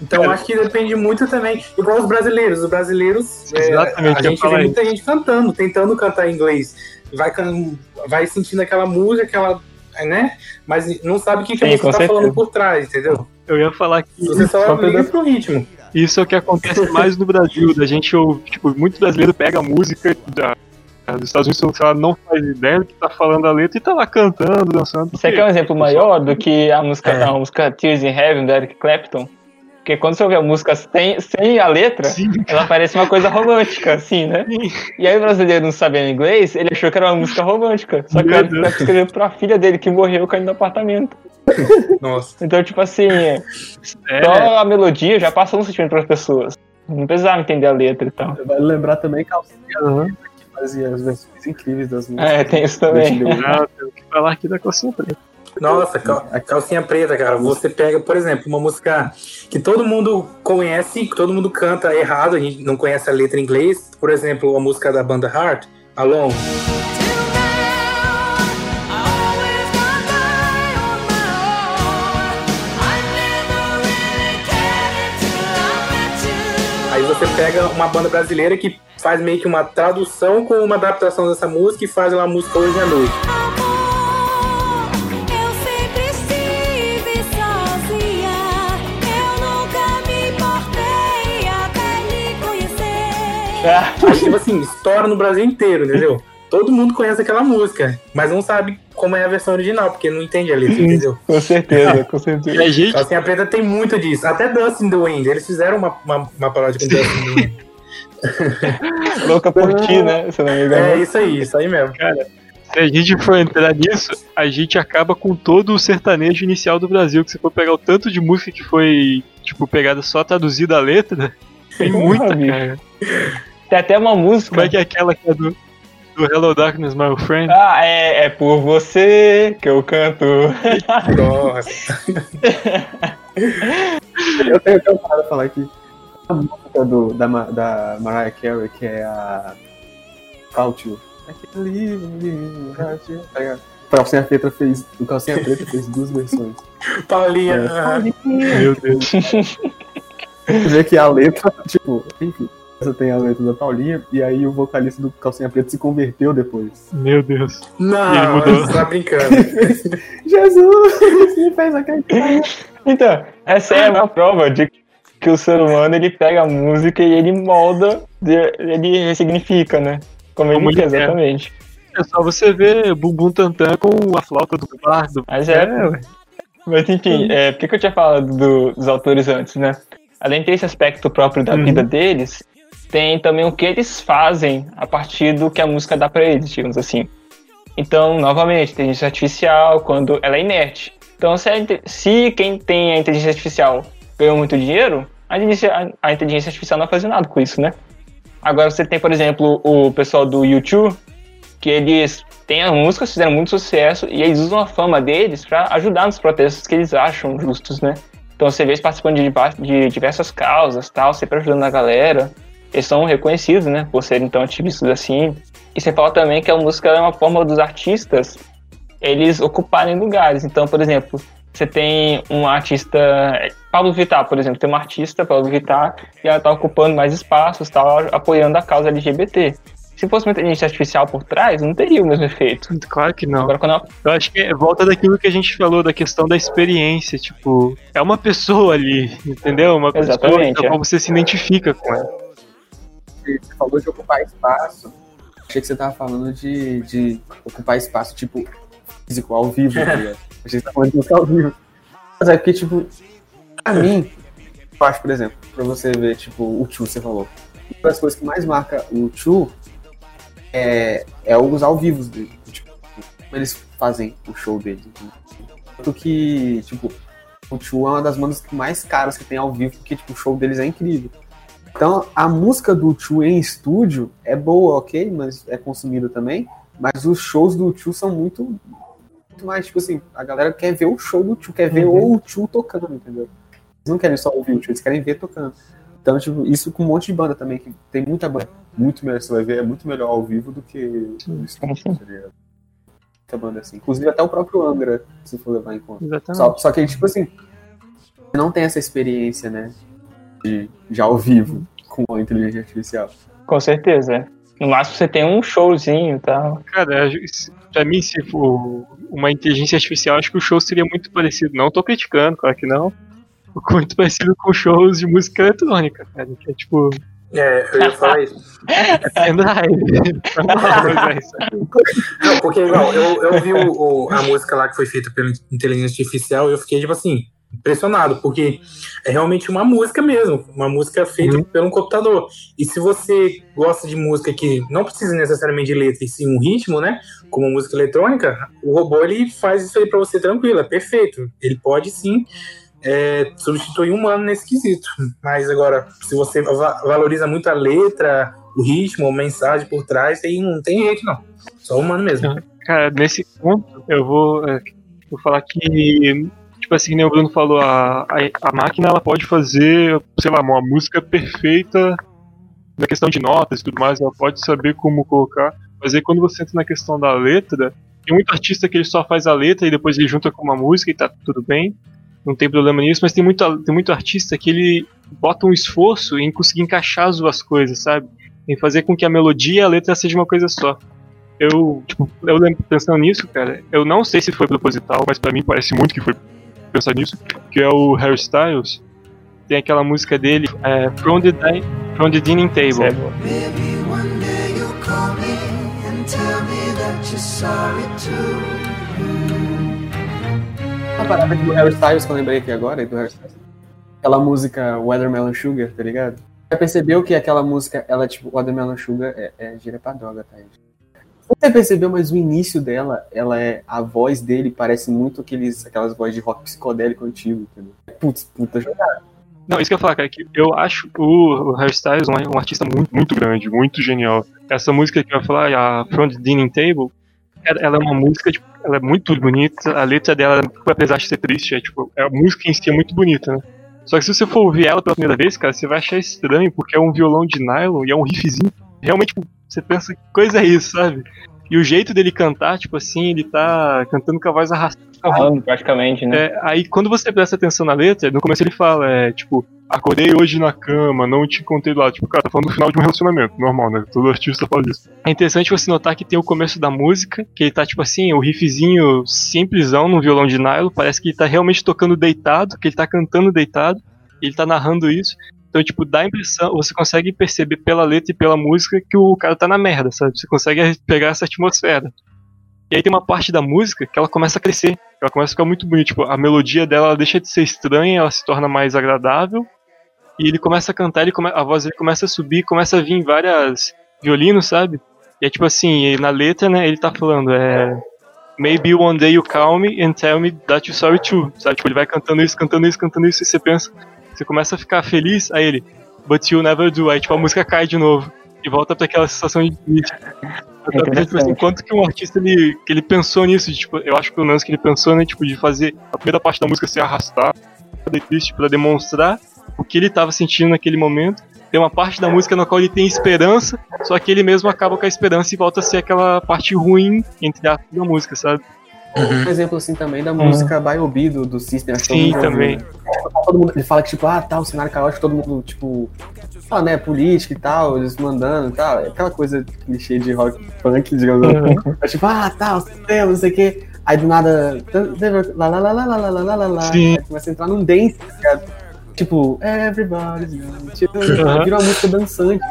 Então Cara, acho que depende muito também, igual os brasileiros, os brasileiros, é, a gente vê muita gente cantando, tentando cantar em inglês, vai, vai sentindo aquela música, aquela, né? Mas não sabe o que, que a música tá certeza. falando por trás, entendeu? Eu ia falar que... Você só liga pro ritmo. Isso é o que acontece mais no Brasil, da gente ouve, tipo, muito brasileiro pega a música da, dos Estados Unidos, sei lá, não faz ideia do que tá falando a letra e tá lá cantando, dançando. Você quer um exemplo maior do que a música, é. a música Tears in Heaven, do Eric Clapton? Porque quando você ouve a música sem, sem a letra, Sim. ela parece uma coisa romântica, assim, né? Sim. E aí o brasileiro não sabendo inglês, ele achou que era uma música romântica. Só que ele escreveu pra filha dele que morreu caindo no apartamento. Nossa. Então, tipo assim, é. só a melodia já passa um sentimento para as pessoas. Não precisava entender a letra e tal. Vale lembrar também que uhum. que fazia as versões incríveis das músicas. É, tem isso também. Ah, tenho que falar aqui da calcinha preta. Nossa, a calcinha preta, cara. Você pega, por exemplo, uma música que todo mundo conhece, que todo mundo canta errado, a gente não conhece a letra em inglês. Por exemplo, a música da banda Heart, Alone. você pega uma banda brasileira que faz meio que uma tradução com uma adaptação dessa música e faz uma música hoje à noite. Acho que, tipo assim, estoura no Brasil inteiro, entendeu? Todo mundo conhece aquela música, mas não sabe como é a versão original, porque não entende a letra, entendeu? Com certeza, com certeza. E a gente... Assim, a preta tem muito disso. Até Dust in the Wind, eles fizeram uma, uma, uma paródia com Dust in the Wind. Louca por ti, né? Se não me engano. É isso aí, isso aí mesmo. Cara, se a gente for entrar nisso, a gente acaba com todo o sertanejo inicial do Brasil. Que se for pegar o tanto de música que foi, tipo, pegada só traduzida a letra, tem muita, cara. Tem até uma música. Como é que é aquela que é do, do Hello Darkness, my friend? Ah, é, é por você que eu canto. Nossa. eu tenho até uma falar aqui. A música do, da, da Mariah Carey, que é a Couch. O Calcinha Preta fez. O Calcinha Preta fez duas versões. Paulinha. É. Meu Deus. Você vê que a letra, tipo, enfim. Essa tem a letra da Paulinha, e aí o vocalista do Calcinha Preta se converteu depois. Meu Deus. Não, você tá brincando. Jesus, me fez acreditar. Então, essa é uma prova de que o ser humano ele pega a música e ele molda, ele ressignifica, né? Como, Como ele quer, exatamente. É só você ver Bumbum Tantan com a flauta do bardo. Mas é, é Mas enfim, é, por que, que eu tinha falado do, dos autores antes, né? Além de ter esse aspecto próprio da uhum. vida deles, tem também o que eles fazem a partir do que a música dá para eles, digamos assim. Então, novamente, inteligência artificial, quando ela é inerte. Então, se, a, se quem tem a inteligência artificial ganhou muito dinheiro, a inteligência, a inteligência artificial não vai fazer nada com isso, né? Agora você tem, por exemplo, o pessoal do YouTube, que eles têm as músicas, fizeram muito sucesso, e eles usam a fama deles para ajudar nos protestos que eles acham justos, né? Então você vê eles participando de, de diversas causas, tal, sempre ajudando a galera. Eles são reconhecidos, né, por serem tão ativistas assim. E você fala também que a música é uma forma dos artistas eles ocuparem lugares. Então, por exemplo, você tem um artista, Pablo Vittar, por exemplo, tem uma artista, Pablo Vittar, e ela está ocupando mais espaços, tá apoiando a causa LGBT. Se fosse uma inteligência artificial por trás, não teria o mesmo efeito. Claro que não. Agora, quando ela... Eu acho que volta daquilo que a gente falou, da questão da experiência. Tipo, é uma pessoa ali, entendeu? Uma Exatamente, pessoa é. como você se identifica com ela. Você falou de ocupar espaço. Achei que você tava falando de, de ocupar espaço, tipo, físico, ao vivo, tá ligado? Achei que você tava falando de ao vivo. Mas é porque, tipo, pra mim, eu acho, por exemplo, pra você ver, tipo, o Chu, você falou. Uma das coisas que mais marca o Chu é, é os ao vivos dele. Tipo, como eles fazem o show deles. entendeu? Tanto que, tipo, o Chu é uma das bandas mais caras que tem ao vivo, porque, tipo, o show deles é incrível. Então, a música do Chu em estúdio é boa, ok, mas é consumida também. Mas os shows do Chu são muito, muito mais, tipo assim, a galera quer ver o show do Chu, quer ver o Chu tocando, entendeu? Eles não querem só ouvir o Chu, eles querem ver tocando. Então, tipo, isso com um monte de banda também, que tem muita banda, muito melhor, você vai ver, é muito melhor ao vivo do que no estúdio, tá ligado? Muita banda assim. Inclusive até o próprio Angra, se for levar em conta. Exatamente. Só, só que, tipo assim, não tem essa experiência, né? De, de ao vivo com a inteligência artificial. Com certeza. No máximo você tem um showzinho e tal. Cara, se- pra mim, se for uma inteligência artificial, acho que o show seria muito parecido. Não tô criticando, claro que não. Muito parecido com shows de música eletrônica, cara. Que é tipo, É, eu ia falar isso. é. Não, porque igual, eu, eu vi o, o- a música lá que foi feita pela inteligência artificial e eu fiquei, tipo assim, impressionado, porque é realmente uma música mesmo, uma música feita Uhum. pelo computador. E se você gosta de música que não precisa necessariamente de letra, e sim um ritmo, né? Como música eletrônica, o robô ele faz isso aí pra você tranquilo, é perfeito. Ele pode sim é, substituir um humano nesse quesito. Mas agora, se você va- valoriza muito a letra, o ritmo, a mensagem por trás, aí não tem jeito, não. Só humano mesmo. Cara, nesse ponto, eu vou, é, vou falar que, tipo assim, nem o Bruno falou, a, a, a máquina ela pode fazer, sei lá, uma música perfeita na questão de notas e tudo mais, ela pode saber como colocar, mas aí quando você entra na questão da letra, tem muito artista que ele só faz a letra e depois ele junta com uma música e tá tudo bem, não tem problema nisso, mas tem muito, tem muito artista que ele bota um esforço em conseguir encaixar as duas coisas, sabe? Em fazer com que a melodia e a letra seja uma coisa só eu, tipo, eu lembro pensando nisso, cara. Eu não sei se foi proposital, mas pra mim parece muito que foi pensar nisso. Que é o Harry Styles. Tem aquela música dele, é, From, the Di- From the Dining Table. Certo? Maybe parada do Harry Styles que eu lembrei aqui agora, do Harry Styles. Aquela música Watermelon Sugar, tá ligado? Já percebeu que aquela música, ela, tipo, Watermelon Sugar é, é gira pra droga, tá, gente? Você percebeu, mas o início dela, ela é. A voz dele parece muito aqueles, aquelas vozes de rock psicodélico antigo, entendeu? Putz, puta jogada. Não, isso que eu ia falar, cara, que eu acho o, Harry Styles um, um artista muito, muito grande, muito genial. Essa música que eu ia falar, a From the Dining Table, ela, é uma música, tipo, ela é muito bonita, a letra dela, apesar de ser triste, é tipo, a música em si é muito bonita, né? Só que se você for ouvir ela pela primeira vez, cara, você vai achar estranho, porque é um violão de nylon e é um riffzinho. Realmente, tipo, você pensa, que coisa é isso, sabe? E o jeito dele cantar, tipo assim, ele tá cantando com a voz arrastada. Falando praticamente, né? É, aí quando você presta atenção na letra, no começo ele fala, é, tipo, acordei hoje na cama, não te encontrei lá. Tipo, cara, tá falando do final de um relacionamento, normal, né? Todo artista fala isso. É interessante você notar que tem o começo da música, que ele tá, tipo assim, o riffzinho simplesão no violão de nylon, parece que ele tá realmente tocando deitado, que ele tá cantando deitado, ele tá narrando isso. Então, tipo, dá a impressão, você consegue perceber pela letra e pela música que o cara tá na merda, sabe? Você consegue pegar essa atmosfera. E aí tem uma parte da música que ela começa a crescer. Ela começa a ficar muito bonita. Tipo, a melodia dela ela deixa de ser estranha, ela se torna mais agradável. e ele começa a cantar, ele come, a voz dele começa a subir, começa a vir várias violinos, sabe? E é tipo assim, na letra, né, ele tá falando, é. Maybe one day you call me and tell me that you're sorry too. Sabe? Tipo, ele vai cantando isso, cantando isso, cantando isso, e você pensa, você começa a ficar feliz, aí ele, but you never do. Aí tipo, a música cai de novo. E volta pra aquela sensação de. Eu tava pensando, tipo assim, quanto que um artista ele, que ele pensou nisso, tipo, eu acho que pelo menos que ele pensou, né, tipo, de fazer a primeira parte da música se arrastar, triste para demonstrar o que ele estava sentindo naquele momento. Tem uma parte da música na qual ele tem esperança, só que ele mesmo acaba com a esperança e volta a ser aquela parte ruim, entre aspas, da música, sabe? Um exemplo assim também da música By Obi do, do System. acho que Sim, também. mundo, ele fala que, tipo, ah, tá, o cenário caótico, todo mundo, tipo, fala, né, política e tal, eles mandando e tal. É aquela coisa clichê de rock punk, digamos assim. É tipo, ah, tá, o sistema, não sei o quê. Aí do nada. Lá, lá, lá, lá, lá, lá, lá, lá, lá, começa a entrar num dance, tá ligado? Tipo, everybody's. Tipo, Uhum. vira uma música dançante.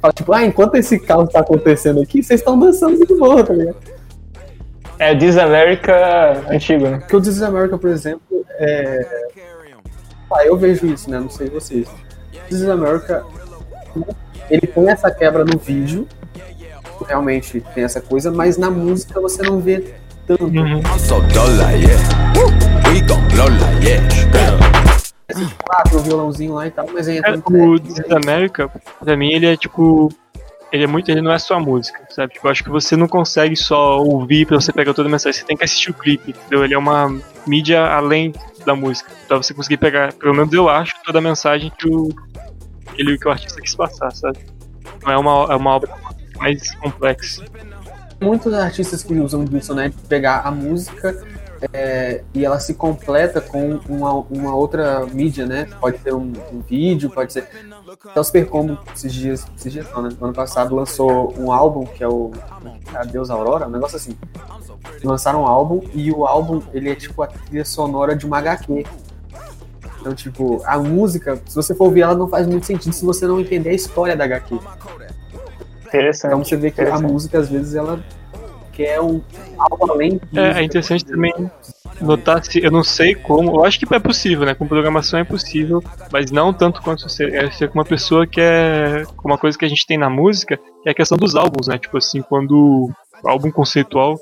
Fala, tipo, ah, enquanto esse caos tá acontecendo aqui, vocês estão dançando de boa, tá ligado? É o This America antigo, né? Porque o This is America, por exemplo, é. Ah, eu vejo isso, né? Não sei vocês. This is America, ele tem essa quebra no vídeo, realmente tem essa coisa, mas na música você não vê tanto. Uhum. I'm so dull like yeah. Woo, we gon' blow like yeah. Ah, tem o violãozinho lá e tal, mas aí É, o This is America, pra mim, ele é tipo. Ele é muito. Ele não é só música, sabe? Tipo, eu acho que você não consegue só ouvir pra você pegar toda a mensagem. Você tem que assistir o clipe, entendeu? Ele é uma mídia além da música. Pra você conseguir pegar, pelo menos eu acho, toda a mensagem que o, ele, que o artista quis passar, sabe? Não é uma, é uma obra mais complexa. muitos artistas que usam disso, né? Pegar a música é, e ela se completa com uma, uma outra mídia, né? Pode ser um, um vídeo, pode ser. Super Combo, esses dias, esses dias não, né? No ano passado lançou um álbum que é o Adeus Aurora, um negócio assim. Lançaram um álbum e o álbum ele é tipo a trilha sonora de uma HQ. Então, tipo, a música, se você for ouvir ela, não faz muito sentido se você não entender a história da HQ. Interessante. Então você vê que a música, às vezes, ela quer um, algo além disso. É, é interessante também notar se. Eu não sei como. Eu acho que é possível, né? Com programação é possível, mas não tanto quanto você é ser com uma pessoa que é. com Uma coisa que a gente tem na música é a questão dos álbuns, né? Tipo assim, quando. Álbum conceitual.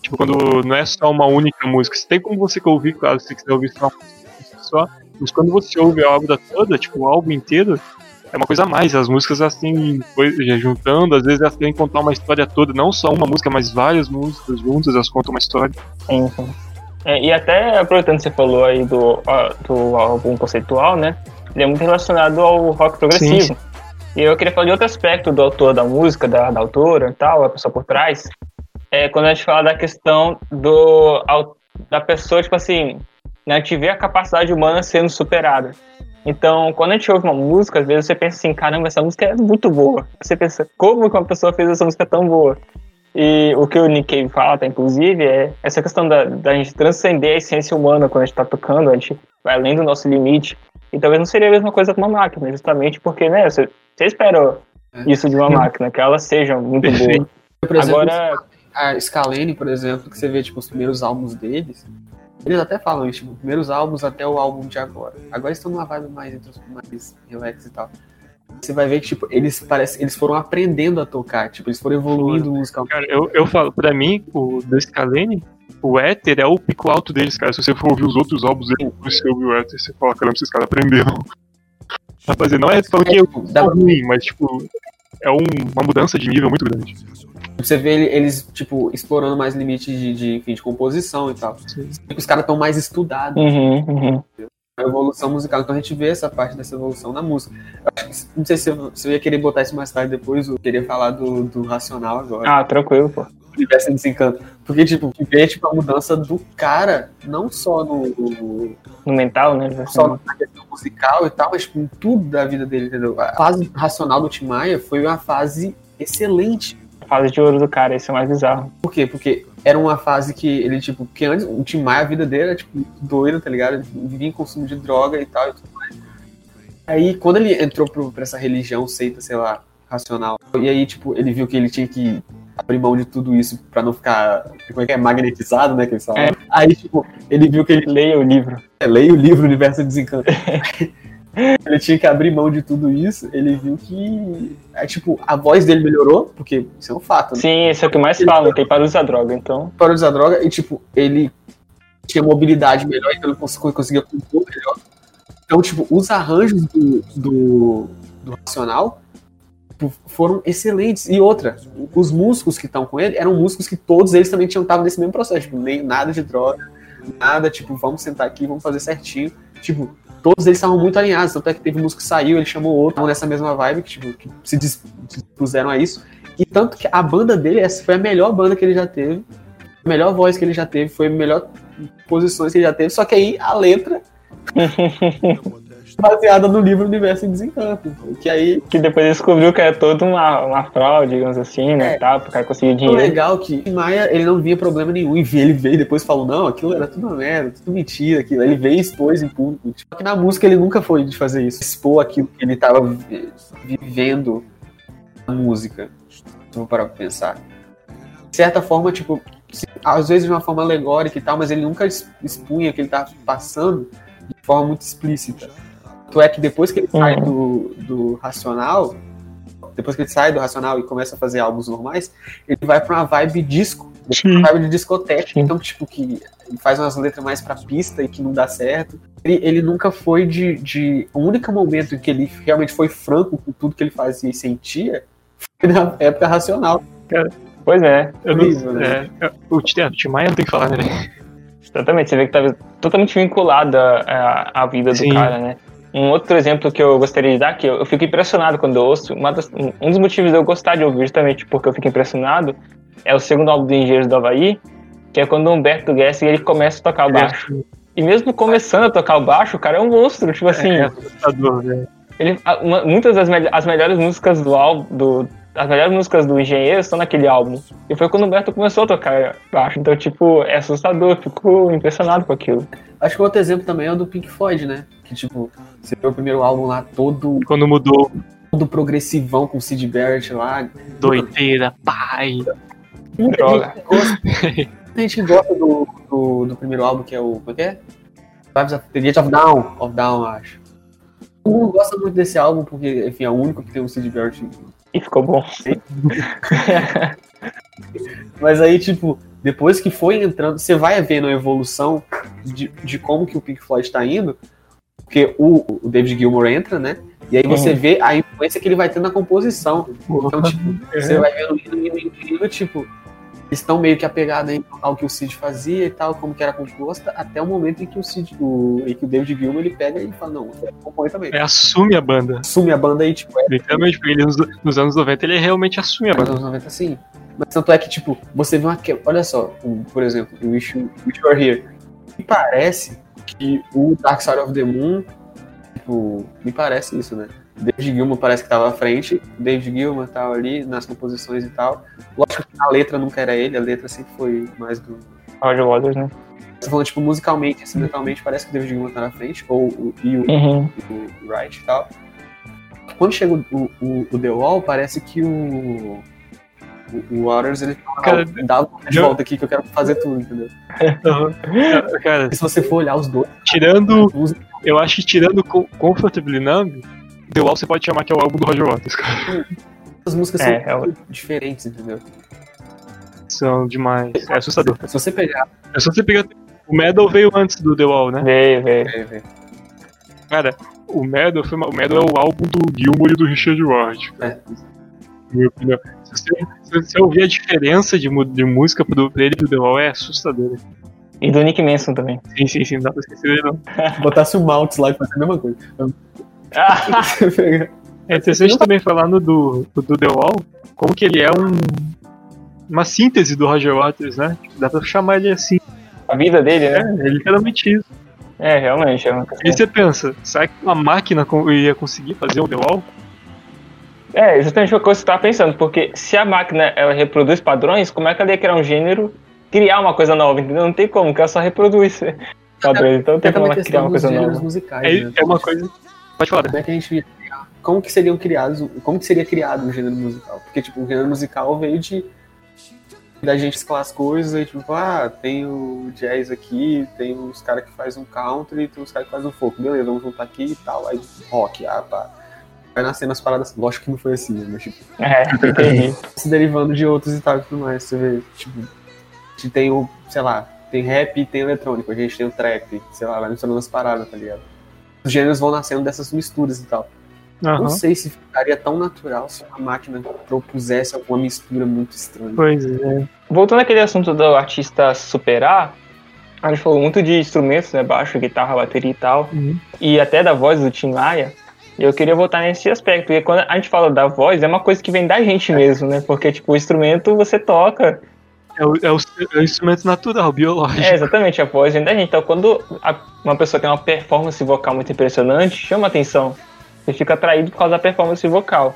Tipo, quando não é só uma única música. Você tem como você ouvir, claro, se você quiser ouvir só uma música só. Mas quando você ouve a obra toda, tipo, o álbum inteiro, é uma coisa a mais. As músicas elas têm coisa juntando, às vezes elas querem contar uma história toda, não só uma música, mas várias músicas juntas, elas contam uma história. Sim, sim. É, e até aproveitando que você falou aí do, do álbum conceitual, né? Ele é muito relacionado ao rock progressivo. Sim, sim. E eu queria falar de outro aspecto do autor da música, da, da autora e tal, a pessoa por trás. É quando a gente fala da questão do, da pessoa, tipo assim, né, te ver a capacidade humana sendo superada. Então, quando a gente ouve uma música, às vezes você pensa assim, caramba, essa música é muito boa. Você pensa, como que uma pessoa fez essa música tão boa? E o que o Nick Cave fala, tá, inclusive, é essa questão da, da gente transcender a essência humana quando a gente tá tocando, a gente vai além do nosso limite. E talvez não seria a mesma coisa com uma máquina, justamente porque, né, você, você espera isso de uma máquina, que ela seja muito boa. Por exemplo, Agora, a Scalene, por exemplo, que você vê tipo, os primeiros álbuns deles, eles até falam isso, tipo, primeiros álbuns até o álbum de agora. Agora estão numa vibe mais, entre os- mais relax e tal. Você vai ver que, tipo, eles parece, eles foram aprendendo a tocar, tipo, eles foram evoluindo musicalmente. Cara, eu, eu falo, pra mim, o do Scalene, o Éter é o pico alto deles, cara. Se você for ouvir os outros álbuns dele, você ouvir o Éter, você fala, caramba, esses caras aprenderam. Rapaziada, não é falando que eu tipo, dá ruim, mas, tipo, é um- uma mudança de nível muito grande. Você vê ele- eles, tipo, explorando mais limites de, de, enfim, de composição e tal. Os caras estão mais estudados. uhum, uhum. a evolução musical. Então a gente vê essa parte dessa evolução na música. Eu acho que- não sei se eu, se eu ia querer botar isso mais tarde depois, eu queria falar do, do racional agora. ah, tranquilo, pô. Universo em desencanto. Porque, tipo, ver tipo, a mudança do cara, não só no, no- No mental, né? só na questão musical e tal, mas tipo, em tudo da vida dele, entendeu? A fase racional do Tim Maia foi uma fase excelente. A fase de ouro do cara, esse é o mais bizarro. Por quê? Porque era uma fase que ele, tipo, que antes, o Tim Maia, a vida dele era, tipo, doido, tá ligado? Ele vivia em consumo de droga e tal e tudo mais. Aí, quando ele entrou pro, pra essa religião, seita, sei lá, racional, e aí, tipo, ele viu que ele tinha que abrir mão de tudo isso pra não ficar, como é que é, magnetizado, né, que eles falam. É. Aí, tipo, ele viu que ele Leia o livro. é, leia o livro Universo de Desencanto. ele tinha que abrir mão de tudo isso, ele viu que. É, tipo, a voz dele melhorou, porque isso é um fato, né? Sim, esse é o que mais falam, que ele parou de usar droga, então. Parou de usar droga e, tipo, ele tinha mobilidade melhor, então ele cons- conseguia compor melhor. Então, tipo, os arranjos do, do, do Racional foram excelentes. E outra, os músicos que estão com ele eram músicos que todos eles também tinham estavam nesse mesmo processo, tipo, nem nada de droga, nada, tipo, vamos sentar aqui, vamos fazer certinho. Tipo, todos eles estavam muito alinhados, tanto é que teve músico que saiu, ele chamou outro nessa mesma vibe, que, tipo, que se dispuseram a isso. E tanto que a banda dele, essa foi a melhor banda que ele já teve, a melhor voz que ele já teve, foi a melhor posições que ele já teve, só que aí a letra baseada no livro Universo em Desencanto. Que aí que depois ele descobriu que era toda uma, uma fraude, digamos assim, né? É. Tal, pro cara conseguir o dinheiro. legal que o Maia ele não via problema nenhum. E ele veio e depois falou: não, aquilo era tudo uma merda, tudo mentira. Aquilo. Ele veio e expôs em público. Só que na música ele nunca foi de fazer isso. Expor aquilo que ele tava vi- vivendo na música. Vou parar pra pensar. De certa forma, tipo, às vezes de uma forma alegórica e tal, mas ele nunca expunha o que ele tava passando de forma muito explícita. Tanto é que depois que ele sai do, do racional, depois que ele sai do racional e começa a fazer álbuns normais, ele vai pra uma vibe disco, uma vibe de discoteca. Sim. Então, tipo, que ele faz umas letras mais pra pista e que não dá certo. Ele, ele nunca foi de, de. O único momento em que ele realmente foi franco com tudo que ele fazia e sentia foi na época racional. Pois é, Eu não, Horrível, né? é, é, o Tim é, o Tim Maia não tem que falar, né? exatamente. Você vê que tava totalmente vinculado à, à vida do Sim. cara, né? Um outro exemplo que eu gostaria de dar, que eu, eu fico impressionado quando eu ouço, uma das- um dos motivos de eu gostar de ouvir, justamente porque eu fico impressionado, é o segundo álbum do Engenheiros do Havaí, que é quando o Humberto Gessing ele começa a tocar o baixo. E mesmo começando a tocar o baixo, o cara é um monstro, tipo assim, É assustador, né? ele, uma- muitas das mel- as melhores músicas do álbum, do, as melhores músicas do Engenheiro estão naquele álbum. E foi quando o Humberto começou a tocar baixo. Então, tipo, é assustador, eu fico impressionado com aquilo. Acho que outro exemplo também é o do Pink Floyd, né? Que, tipo, você vê o primeiro álbum lá todo, Quando mudou todo progressivão com o Sid Barrett lá. doideira, pai. Muita Droga. gente gosta, muita gente gosta do, do, do primeiro álbum, que é o. Como é que é? Vibes of the Gate of Down, of Down, eu acho. Todo mundo gosta muito desse álbum, porque, enfim, é o único que tem o Sid Barrett. E ficou bom. Mas aí, tipo, depois que foi entrando, você vai vendo a evolução de, de como que o Pink Floyd tá indo, porque o, o David Gilmour entra, né? E aí você Uhum. vê a influência que ele vai ter na composição. Então, tipo, você vai vendo indo, indo, indo, indo, tipo, eles estão meio que apegados aí ao que o Cid fazia e tal, como que era composta, até o momento em que o Cid, o, em que o David Gilmour ele pega e fala, não, compor também. É, assume a banda. Assume a banda aí, tipo, é Literalmente, porque ele nos, nos anos 90 ele realmente assume a nos banda. anos 90 sim. Mas tanto é que, tipo, você vê uma. Olha só, o- por exemplo, o Wish You, Wish You Were Here. Me parece que o Dark Side of the Moon, tipo, me parece isso, né? David Gilmour parece que tava à frente, David Gilmour tava ali nas composições e tal. Lógico que a letra nunca era ele, a letra sempre foi mais do. Roger Waters, né? Você falando, tipo, musicalmente, acidentalmente, parece que o David Gilmour tá na frente, ou o, e o, Uhum. o Wright e tal. Quando chega o, o, o The Wall, parece que o. O, o Waters, ele fala, Cara, "Não, dá de volta aqui que eu quero fazer tudo, entendeu? Cara, E se você for olhar os dois, tirando. Eu acho que tirando Co- Comfortably Numb, The Wall você pode chamar que é o álbum do Roger Waters, cara. as músicas É, são é diferentes, entendeu? São demais. É assustador. Se você pegar. É só você pegar. O Medal veio antes do The Wall, né? Veio, veio. é, Cara, o Medal, foi uma- o Medal é o álbum do Gilmour e do Richard Ward. É. Minha opinião. Se você, se você ouvir a diferença de, de música pro, dele e pro The Wall, é assustadora. E do Nick Manson também. Sim, sim, sim, não dá pra esquecer dele, não. botasse o Maltz lá e fazer a mesma coisa. Ah, É interessante também falando do, do, The Wall, como que ele é um, uma síntese do Roger Waters, né? Dá pra chamar ele assim. a vida dele, É, né? é literalmente isso. É, realmente. É uma E você pensa, será que uma máquina ia conseguir fazer um The Wall? É, exatamente uma coisa que eu tava pensando, porque se a máquina ela reproduz padrões, como é que ela ia criar um gênero, criar uma coisa nova, entendeu? Não tem como, porque ela só reproduz padrões, então não tem como ela criar uma coisa nova. musicais, É, né? é uma coisa. Pode falar. Como é que a gente ia criar? Como que seriam criados, como que seria criado um gênero musical? Porque, tipo, o gênero musical veio de da gente escalar as coisas aí, tipo, ah, tem o jazz aqui, tem os caras que faz um country, tem os caras que faz um folk. Beleza, vamos juntar aqui e tal. Aí rock, ah, pá. Vai nascendo as paradas. Lógico que não foi assim, né? Mas, tipo, É, entendi. se derivando de outros e tal e tudo mais. Você vê, tipo, a gente tem o, sei lá, tem rap e tem eletrônico, a gente tem o trap, sei lá, vai misturando as paradas, tá ligado? Os gêneros vão nascendo dessas misturas e tal. Aham. Não sei se ficaria tão natural se a máquina propusesse alguma mistura muito estranha. Pois é. Voltando àquele assunto do artista superar, a gente falou muito de instrumentos, né? Baixo, guitarra, bateria e tal. Uhum. E até da voz do Tim Maia. E eu queria voltar nesse aspecto, porque quando a gente fala da voz, é uma coisa que vem da gente mesmo, né? Porque, tipo, o instrumento você toca. É o, é o- é o instrumento natural, biológico. É, exatamente, a voz vem da gente. Então, quando a- uma pessoa tem uma performance vocal muito impressionante, chama atenção. Você fica atraído por causa da performance vocal.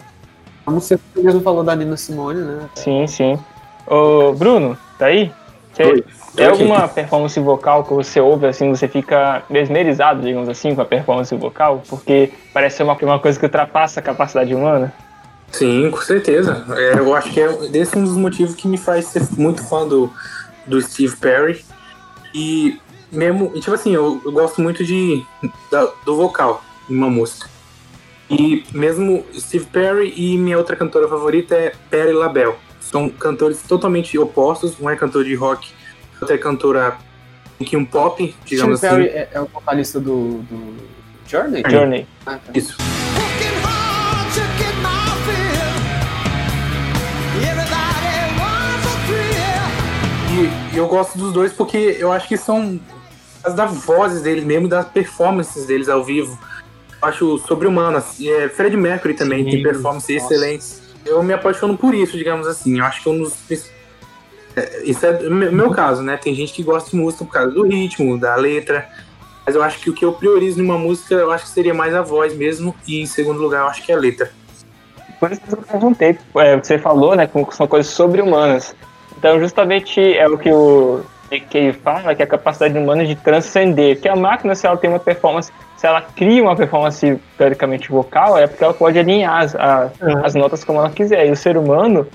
Como você mesmo falou da Nina Simone, né? Sim, sim. Ô, Bruno, tá aí? Você tem alguma performance vocal que você ouve assim, você fica mesmerizado, digamos assim, com a performance vocal? Porque parece ser uma, uma coisa que ultrapassa a capacidade humana. Sim, com certeza. É, eu acho que é esse é um dos motivos que me faz ser muito fã do, do Steve Perry. E mesmo, e, tipo assim, eu, eu gosto muito de, da- do vocal em uma música. E mesmo Steve Perry e minha outra cantora favorita é Perry LaBelle. São cantores totalmente opostos. Um é cantor de rock, outra é cantora que um pop, digamos Perry assim. é, é o vocalista do, do Journey? Journey. Ah, tá. Isso. E, eu gosto dos dois porque eu acho que são as da vozes deles mesmo, das performances deles ao vivo. Eu acho sobre-humanas. E é, Fred Mercury também Sim, tem performances nossa. excelentes. Eu me apaixono por isso, digamos assim. Eu acho que um dos. é, Isso é o meu meu caso, né? Tem gente que gosta de música por causa do ritmo, da letra. Mas eu acho que o que eu priorizo numa música, eu acho que seria mais a voz mesmo. E em segundo lugar, eu acho que é a letra. Por isso que eu perguntei, é, você falou, né, que são coisas sobre-humanas. Então, justamente é o que o que fala, que é a capacidade humana de transcender. Que a máquina, se ela tem uma performance, se ela cria uma performance teoricamente vocal, é porque ela pode alinhar as, a- as notas como ela quiser. E o ser humano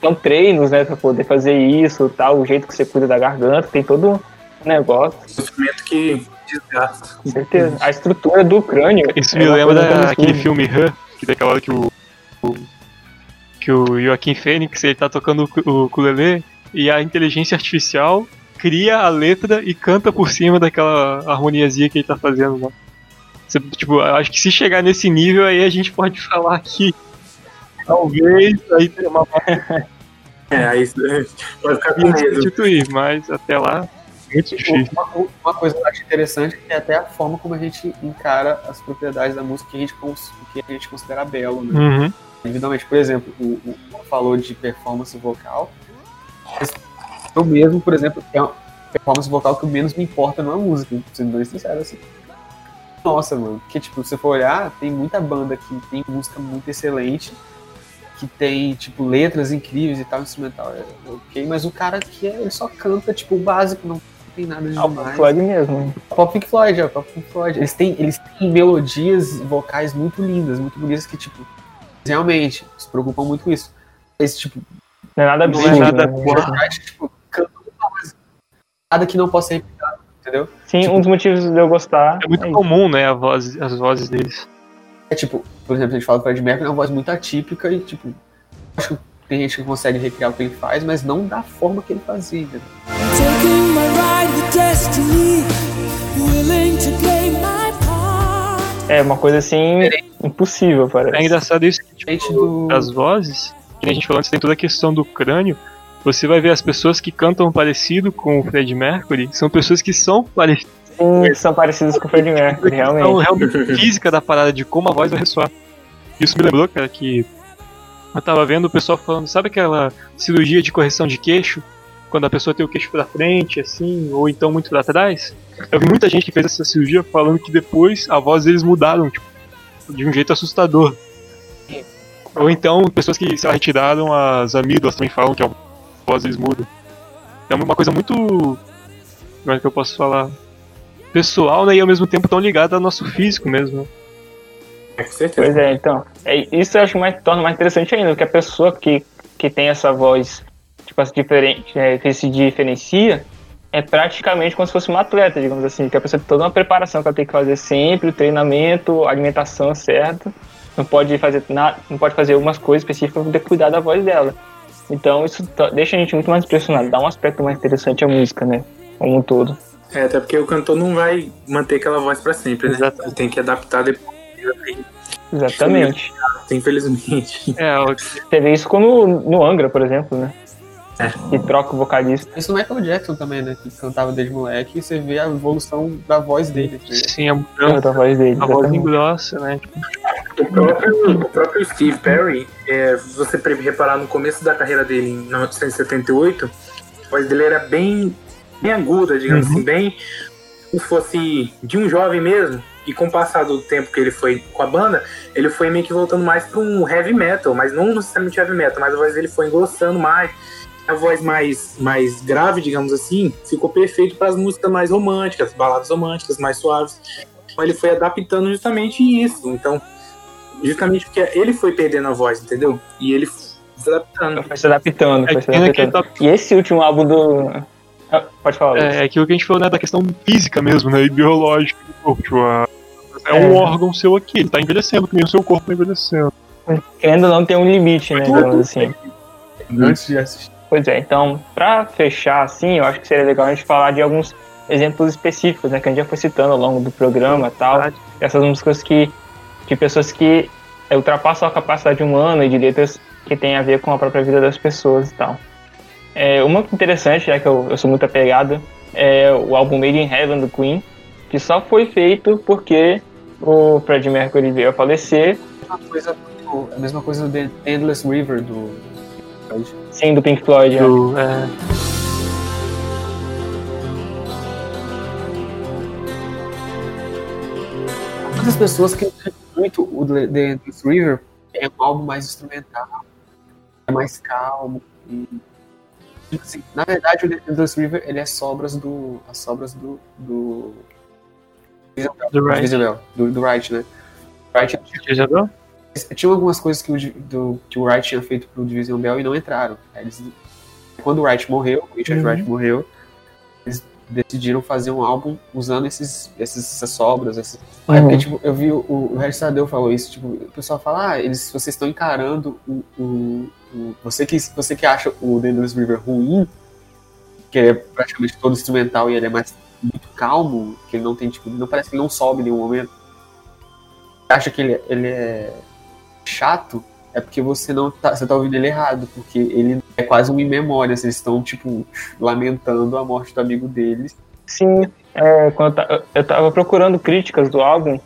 são treinos, né, para poder fazer isso, tal, o jeito que você cuida da garganta, tem todo um negócio, Um instrumento que desgasta. com certeza. A estrutura do crânio. Isso é me lembra daquele filme Her, que daquela hora que o, o- que o Joaquim Fênix ele tá tocando o ukulele e a inteligência artificial cria a letra e canta por cima daquela harmoniazinha que ele tá fazendo lá. Você, tipo, eu acho que se chegar nesse nível aí a gente pode falar que talvez aí tenha uma É, aí vai ficar com medo. substituir, mas até lá muito difícil. Uma, uma coisa que eu acho interessante é até a forma como a gente encara as propriedades da música que a gente, cons- que a gente considera belo, né? Uhum. Individualmente, por exemplo, o, o falou de performance vocal. mas Eu mesmo, por exemplo, é uma performance vocal que menos me importa numa música, sendo bem sincero assim. Nossa, mano, porque tipo, se você for olhar, tem muita banda que tem música muito excelente, que tem, tipo, letras incríveis e tal, instrumental é ok, mas o cara que é, ele só canta, tipo, o básico, não tem nada de Ah, o demais. Floyd mesmo. Pop Pink Floyd, é, Pop Pink Floyd. Eles têm, eles têm melodias vocais muito lindas, muito bonitas que, tipo, realmente se preocupam muito com isso. Esse tipo, Não é nada não absurdo. é nada né? tipo. Nada que não possa ser replicado, entendeu? Sim, um dos motivos de eu gostar. É muito isso. comum, né, a voz, as vozes deles. É tipo, por exemplo, a gente fala do Fred Mercury, é uma voz muito atípica e, tipo, acho que tem gente que consegue recriar o que ele faz, mas não da forma que ele fazia. É uma coisa assim impossível, parece. É engraçado isso que, tipo, Gente do... das vozes, que a gente falou antes, tem toda a questão do crânio. Você vai ver as pessoas que cantam parecido com o Fred Mercury, são pessoas que são parecidas Sim, são parecidos com o Fred Mercury, Então, realmente. realmente física da parada de como a voz vai ressoar. Isso me lembrou, cara, que eu tava vendo o pessoal falando, sabe aquela cirurgia de correção de queixo? Quando a pessoa tem o queixo pra frente, assim, ou então muito pra trás? Eu vi muita gente que fez essa cirurgia falando que depois a voz deles mudaram, tipo, de um jeito assustador. Ou então, pessoas que se retiraram as amígdalas também falam que a voz deles muda. É uma coisa muito. Como é que eu posso falar? Pessoal, né? E ao mesmo tempo tão ligada ao nosso físico mesmo. né? É, com certeza. Pois é, então. É, isso eu acho mais, torna mais interessante ainda, porque a pessoa que, que tem essa voz tipo, as diferente, é, que se diferencia é praticamente como se fosse um atleta, digamos assim, que a pessoa tem toda uma preparação que ela tem que fazer sempre, o treinamento, a alimentação certa, não pode fazer nada, não pode fazer algumas coisas específicas para poder cuidar da voz dela. Então isso to- deixa a gente muito mais impressionado, dá um aspecto mais interessante à música, né? Como um todo. É, até porque o cantor não vai manter aquela voz pra sempre, né? Exato. Ele tem que adaptar depois. Exatamente. Infelizmente. É, Você vê isso como no Angra, por exemplo, né? É. Que troca o vocalista. Isso no Michael Jackson também, né? Que cantava desde moleque e você vê a evolução da voz dele. né? sim, a mudança, A voz dele. a voz engrossa, né? Tipo, O próprio, o próprio Steve Perry, é, se você reparar no começo da carreira dele, em 1978, a voz dele era bem, bem aguda, digamos assim, bem como se fosse de um jovem mesmo. E com o passar do tempo que ele foi com a banda, ele foi meio que voltando mais para um heavy metal, mas não necessariamente heavy metal, mas a voz dele foi engrossando mais. A voz mais, mais grave, digamos assim, ficou perfeito para as músicas mais românticas, baladas românticas, mais suaves. Então ele foi adaptando justamente isso. Então, justamente porque ele foi perdendo a voz, entendeu? E ele foi se adaptando. Foi se adaptando, É foi se ainda que adaptando. tá- E esse último álbum do. Ah, Pode falar. Luiz. é, é aquilo que a gente falou, né, da questão física mesmo, né, e biológica do corpo. Tipo, a- é um É. órgão seu aqui, ele tá envelhecendo, que nem o seu corpo tá envelhecendo. Querendo ou não, tem um limite, né? Digamos assim. Antes de assistir. Pois é, então, pra fechar assim, eu acho que seria legal a gente falar de alguns exemplos específicos, né? Que a gente já foi citando ao longo do programa e tal. Essas músicas que. de pessoas que é, ultrapassam a capacidade humana e de letras que tem a ver com a própria vida das pessoas e tal. É, uma interessante, já que eu, eu sou muito apegado, é o álbum Made in Heaven do Queen, que só foi feito porque o Freddie Mercury veio a falecer, A mesma coisa, do- a mesma coisa do The Endless River do. Sim, do Pink Floyd. né? Do, é, Muitas pessoas criticam muito o The Endless River, é um álbum mais instrumental, é mais calmo. E, assim, na verdade, o The Endless River ele é sobras do. as sobras do. do do Right. Isabel, do, do Wright, né? Wright deu? Tinha algumas coisas que o, do, que o Wright tinha feito pro Division Bell e não entraram. Eles, quando o Wright morreu, o Richard Uhum. Wright morreu, eles decidiram fazer um álbum usando esses, esses, essas sobras. Esses... É Uhum. porque, tipo, eu vi o, o Harry Stradell falou isso, tipo, o pessoal fala, ah, eles, vocês estão encarando o, o, o- você, que, você que acha o The Endless River ruim, que é praticamente todo instrumental e ele é mais muito calmo, que ele não tem, tipo, não parece que ele não sobe em nenhum momento. Acha que ele, ele é chato, é porque você não tá, você tá ouvindo ele errado, porque ele é quase um in memória, eles estão, tipo, lamentando a morte do amigo deles. Sim, é, quando eu, eu tava procurando críticas do álbum,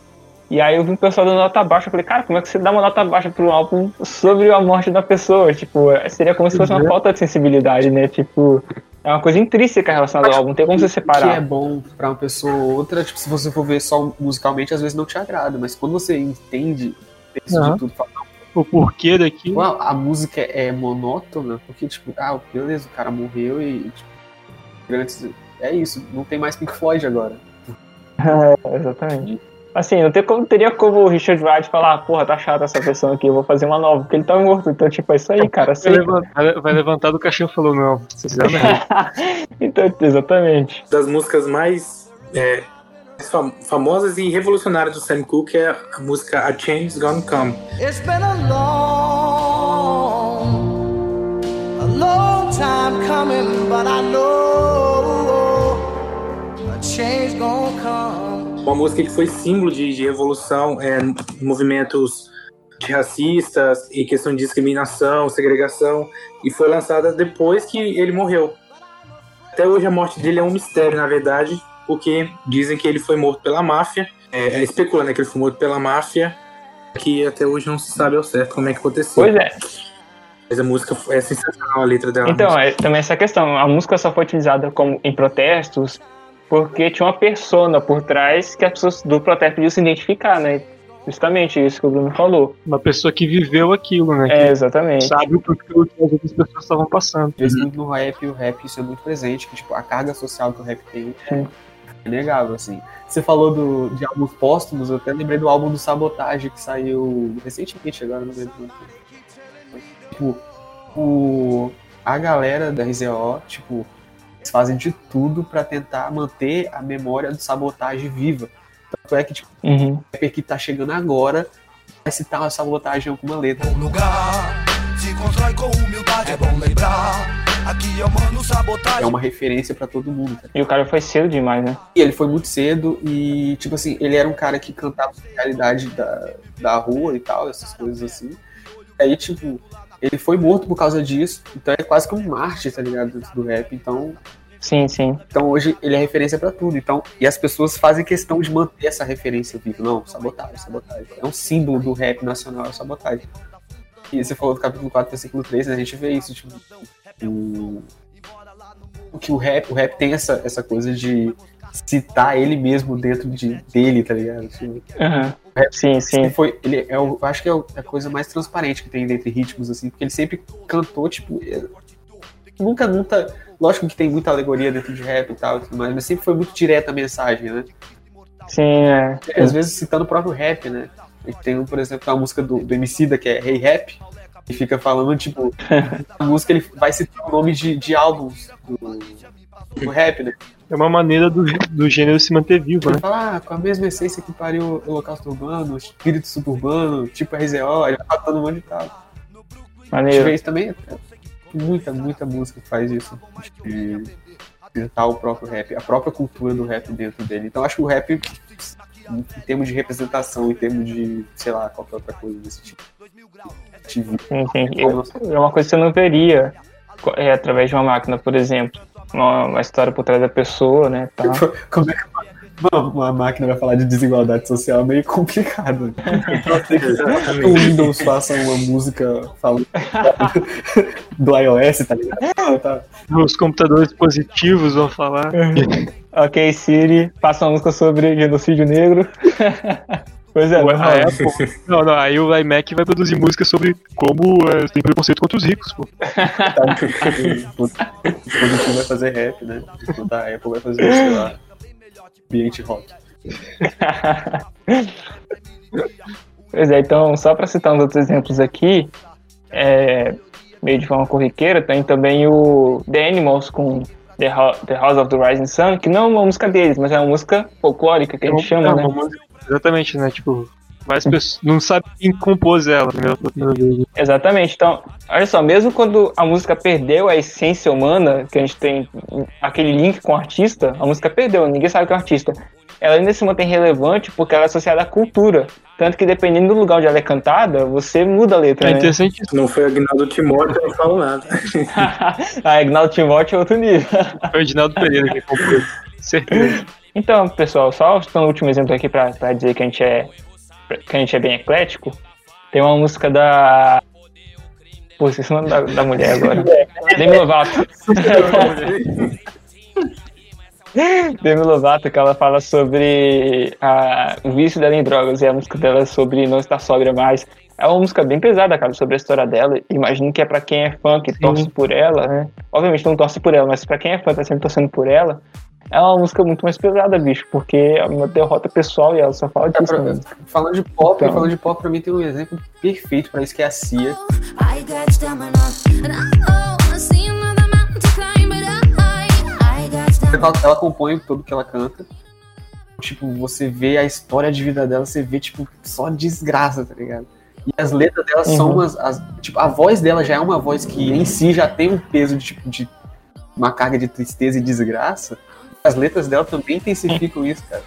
e aí eu vi um pessoal dando nota baixa. Eu falei, cara, como é que você dá uma nota baixa pro álbum sobre a morte da pessoa? Tipo, é- seria como se fosse uma falta de sensibilidade, né? Tipo, é uma coisa intrínseca relacionada ao álbum, não tem como você O que é separar. bom pra uma pessoa ou outra, tipo, se você for ver só musicalmente, às vezes não te agrada, mas quando você entende Aham. de tudo, fala, O porquê daqui. Uau, a música é monótona, porque, tipo, ah, beleza, o cara morreu e, tipo, antes, é isso, não tem mais Pink Floyd agora. É, exatamente. Assim, não tem como, teria como o Richard Wright falar, porra, tá chata essa versão aqui, eu vou fazer uma nova, porque ele tá morto. Então, tipo, é isso aí, cara. Vai Assim. levantar, vai levantar do caixão e falou, não, vocês fizeram merda. então, exatamente. das músicas mais é, fam- famosas e revolucionárias do Sam Cooke é a música A Change's Gonna Come. It's been a long, a long time coming, but I know a gonna come. Uma música que foi símbolo de, de revolução é, movimentos racistas e questão de discriminação, segregação, e foi lançada depois que ele morreu. Até hoje a morte dele é um mistério, na verdade, porque dizem que ele foi morto pela máfia. É, é especula, né, que ele foi morto pela máfia, que até hoje não se sabe ao certo como é que aconteceu. Pois é. Mas a música é sensacional, a letra dela. Então, é também essa questão. A música só foi utilizada como em protestos porque tinha uma persona por trás que as pessoas do protesto podiam se identificar, né? Justamente isso que o Bruno falou. Uma pessoa que viveu aquilo, né? É, exatamente. sabe o porquê que as outras pessoas estavam passando. Às vezes no rap, o rap isso é muito presente, que tipo, a carga social que o rap tem é. Inegável, assim. Você falou do, de álbuns póstumos, eu até lembrei do álbum do Sabotage, que saiu recentemente, agora não lembro. Tipo, o, a galera da RZO, tipo, eles fazem de tudo pra tentar manter a memória do sabotagem viva. Tanto é que, tipo, Uhum. o rapper que tá chegando agora vai citar uma sabotagem em alguma letra. bom lugar. Se constrói com humildade, é bom lembrar. Aqui eu mando sabotagem. É uma referência pra todo mundo. tá? E o cara foi cedo demais, né? E ele foi muito cedo e, tipo assim, ele era um cara que cantava a realidade da, da rua e tal, essas coisas assim. Aí, tipo, ele foi morto por causa disso, então é quase que um mártir, tá ligado? Dentro do rap. Então, Sim, sim. então hoje ele é referência pra tudo. Então, e as pessoas fazem questão de manter essa referência viva. Não, sabotagem, sabotagem. É um símbolo do rap nacional, é sabotagem. E você falou do capítulo 4 versículo 3, né? A gente vê isso, tipo, o, o que o rap, o rap tem essa, essa coisa de citar ele mesmo dentro de, dele, tá ligado? Tipo, Aham. É, Sim, sim. foi, ele é o, eu acho que é o- a coisa mais transparente que tem dentre ritmos, assim, porque ele sempre cantou, tipo, é, nunca, nunca, lógico que tem muita alegoria dentro de rap e tal, tudo mais, mas sempre foi muito direta a mensagem, né? Sim, é. Às vezes citando o próprio rap, né? A gente tem, por exemplo, a música do, do Emicida, que é Hey Rap, e fica falando, tipo, a música ele vai citar o nome de, de álbuns do, do rap, né? É uma maneira do, do gênero se manter vivo, né? Ele fala, ah, com a mesma essência que pariu o Holocausto Urbano, espírito suburbano, tipo RZO, ele falando um monte de tal. A gente Maneiro. vê isso também, é, muita, muita música que faz isso, de citar o próprio rap, a própria cultura do rap dentro dele. Então acho que o rap, em termos de representação, em termos de, sei lá, qualquer outra coisa desse tipo. Sim, sim. Eu- É uma coisa que você não veria é, através de uma máquina, por exemplo. Uma, uma história por trás da pessoa, né? Tá. Como é que uma, uma máquina vai falar de desigualdade social é meio complicado. O Windows faça uma música falando do iOS, tá ligado? Tá. Os computadores positivos vão falar. Ok, Siri, faça uma música sobre genocídio negro. pois é, O- não. Apple- Não, não, aí o iMac vai produzir música sobre como é, tem preconceito contra os ricos, pô. O positivo vai fazer rap, né? A Apple vai fazer, sei lá, ambiente rock. Pois é, então, só para citar uns outros exemplos aqui, é, meio de forma corriqueira, tem também o The Animals com The, Ho- The House of the Rising Sun, que não é uma música deles, mas é uma música folclórica que a gente chama, É né? uma música- Exatamente, né? Tipo, várias pessoas não sabem quem compôs ela, né? Exatamente. Então, olha só, mesmo quando a música perdeu a essência humana, que a gente tem aquele link com o artista, a música perdeu, ninguém sabe que é o artista. Ela ainda se mantém relevante porque ela é associada à cultura. Tanto que dependendo do lugar onde ela é cantada, você muda a letra. É né? interessante isso. Não foi o Agnaldo Timóteo, eu não falo nada. a Agnaldo Timóteo é outro nível. Foi o Edinaldo Pereira que compôs. Certeza. Então, pessoal, só o último exemplo aqui pra, pra dizer que a gente é que a gente é bem eclético. Tem uma música da. Pô, esqueci o nome da, da mulher agora. Demi Lovato. Demi Lovato, que ela fala sobre a, o vício dela em drogas e a música dela é sobre não estar sóbria mais. É uma música bem pesada, cara, sobre a história dela. Imagino que é pra quem é fã, que torce por ela, né? Obviamente não torce por ela, mas pra quem é fã, tá sempre torcendo por ela. É uma música muito mais pesada, bicho, porque é uma derrota pessoal e ela só fala É, disso. pra- né? falando de pop, Então. falando de pop, pra mim tem um exemplo perfeito pra isso, que é a Cia. I got stamina, and I I Ela, ela compõe tudo que ela canta. Tipo, você vê a história de vida dela, você vê, tipo, só desgraça, tá ligado? E as letras dela são Uhum. umas. as- tipo, a voz dela já é uma voz que em si já tem um peso de, tipo, de uma carga de tristeza e desgraça. As letras dela também intensificam isso, cara.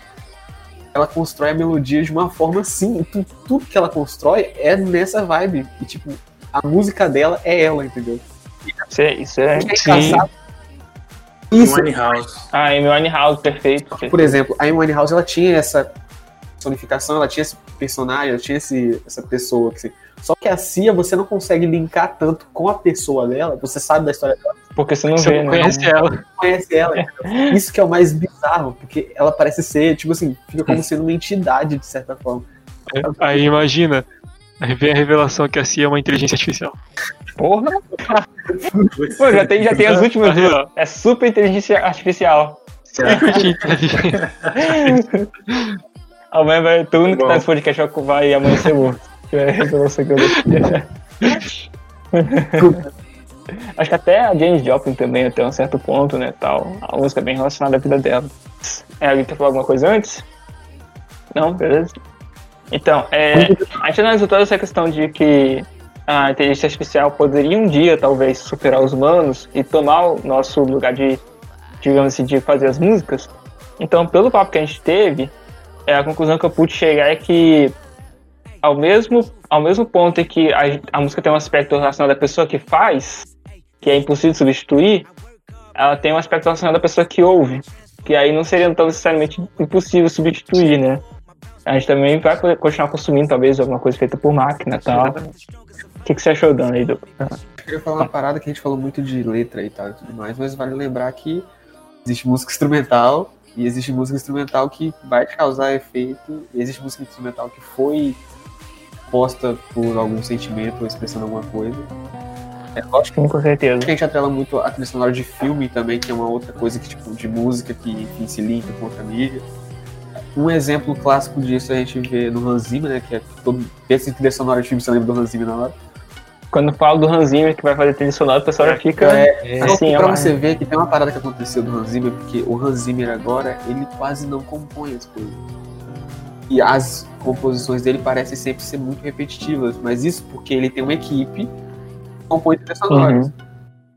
Ela constrói a melodia de uma forma assim. tu- Tudo que ela constrói é nessa vibe. E, tipo, a música dela é ela, entendeu? Isso é, isso é. É engraçado. Isso, Winehouse. Ah, Amy Winehouse, perfeito. por exemplo, a Amy Winehouse ela tinha essa personificação, ela tinha esse personagem, ela tinha esse, essa pessoa. Que, assim, só que a Cia você não consegue linkar tanto com a pessoa dela, você sabe da história dela, Porque você não Você vê, não né? conhece ela. você conhece ela. Isso que é o mais bizarro, porque ela parece ser, tipo assim, fica como sendo uma entidade de certa forma. Aí imagina. Aí vem a revelação que a CIA é uma inteligência artificial. Porra! Pô, já tem, já tem as últimas duas. ó. É super inteligência artificial. Amanhã vai, todo mundo que tá nesse podcast vai- vai amanhecer morto. Que é a revelação que eu. Acho que até a James Joplin também, até um certo ponto, né, tal. A música é bem relacionada à vida dela. É, alguém quer falar alguma coisa antes? Não? Beleza. Então, é, a gente analisou toda essa questão de que a inteligência artificial poderia um dia, talvez, superar os humanos e tomar o nosso lugar de, digamos assim, de fazer as músicas. Então, pelo papo que a gente teve, é, a conclusão que eu pude chegar é que ao mesmo, ao mesmo ponto em que a, a música tem um aspecto relacionado à pessoa que faz, que é impossível de substituir, ela tem um aspecto relacionado à pessoa que ouve, que aí não seria tão necessariamente impossível substituir, né? A gente também vai continuar consumindo, talvez, alguma coisa feita por máquina e tal. O que, que você achou, Dan, aí, do... Eu queria falar uma parada que a gente falou muito de letra e tal e tudo mais, mas vale lembrar que existe música instrumental e existe música instrumental que vai causar efeito, e existe música instrumental que foi posta por algum sentimento ou expressando alguma coisa. É lógico com certeza. que a gente atrela muito a trilha sonora de filme também, que é uma outra coisa que, tipo, de música que, enfim, se linka com outra mídia. Um exemplo clássico disso a gente vê no Hans Zimmer, né, que é todo... Pensa em trilha sonora de filme, você lembra do Hans Zimmer na hora? Quando falo do Hans Zimmer que vai fazer trilha sonora, o pessoal já fica É, só assim, que pra você ver que tem uma parada que aconteceu do Hans Zimmer, porque o Hans Zimmer agora, ele quase não compõe as coisas. E as composições dele parecem sempre ser muito repetitivas, mas isso porque ele tem uma equipe que compõe trilhas sonoras. Uhum.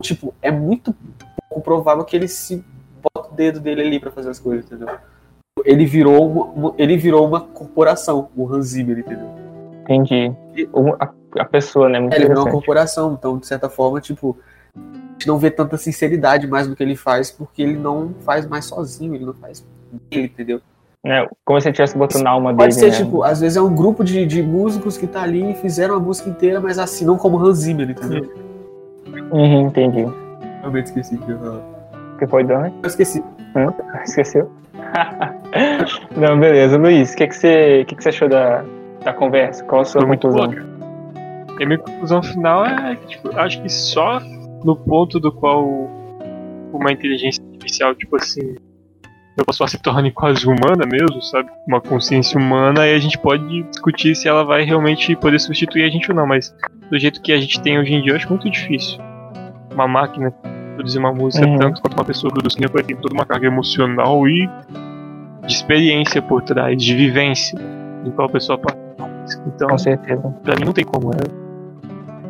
Tipo, é muito pouco provável que ele se bota o dedo dele ali pra fazer as coisas, entendeu? Ele virou ele virou uma corporação, o Hans Zimmer, entendeu? entendi. A, a pessoa, né? Muito É, ele virou uma corporação, então, de certa forma, tipo, a gente não vê tanta sinceridade mais no que ele faz, porque ele não faz mais sozinho, ele não faz dele, entendeu? É, como se ele estivesse botando a alma Pode dele, ser, né? tipo, às vezes é um grupo de, de músicos que tá ali e fizeram a música inteira, mas assim, não como Hans Zimmer, entendeu? Uhum, entendi. Realmente esqueci que eu. O que foi, Dan? Eu esqueci. Esqueceu? Não, beleza. Luiz, o que, que, você, o que, que você achou da, da conversa? Qual a sua Foi conclusão? E a minha conclusão final é que, tipo, acho que só no ponto do qual uma inteligência artificial, tipo assim, a pessoa se torne quase humana mesmo, sabe? Uma consciência humana, aí a gente pode discutir se ela vai realmente poder substituir a gente ou não, mas do jeito que a gente tem hoje em dia, eu acho muito difícil. Uma máquina produzir uma música Uhum. tanto quanto uma pessoa produzindo, porque tem toda uma carga emocional e de experiência por trás, de vivência do qual a pessoa passa. Então, Com certeza. Pra mim não tem como, né?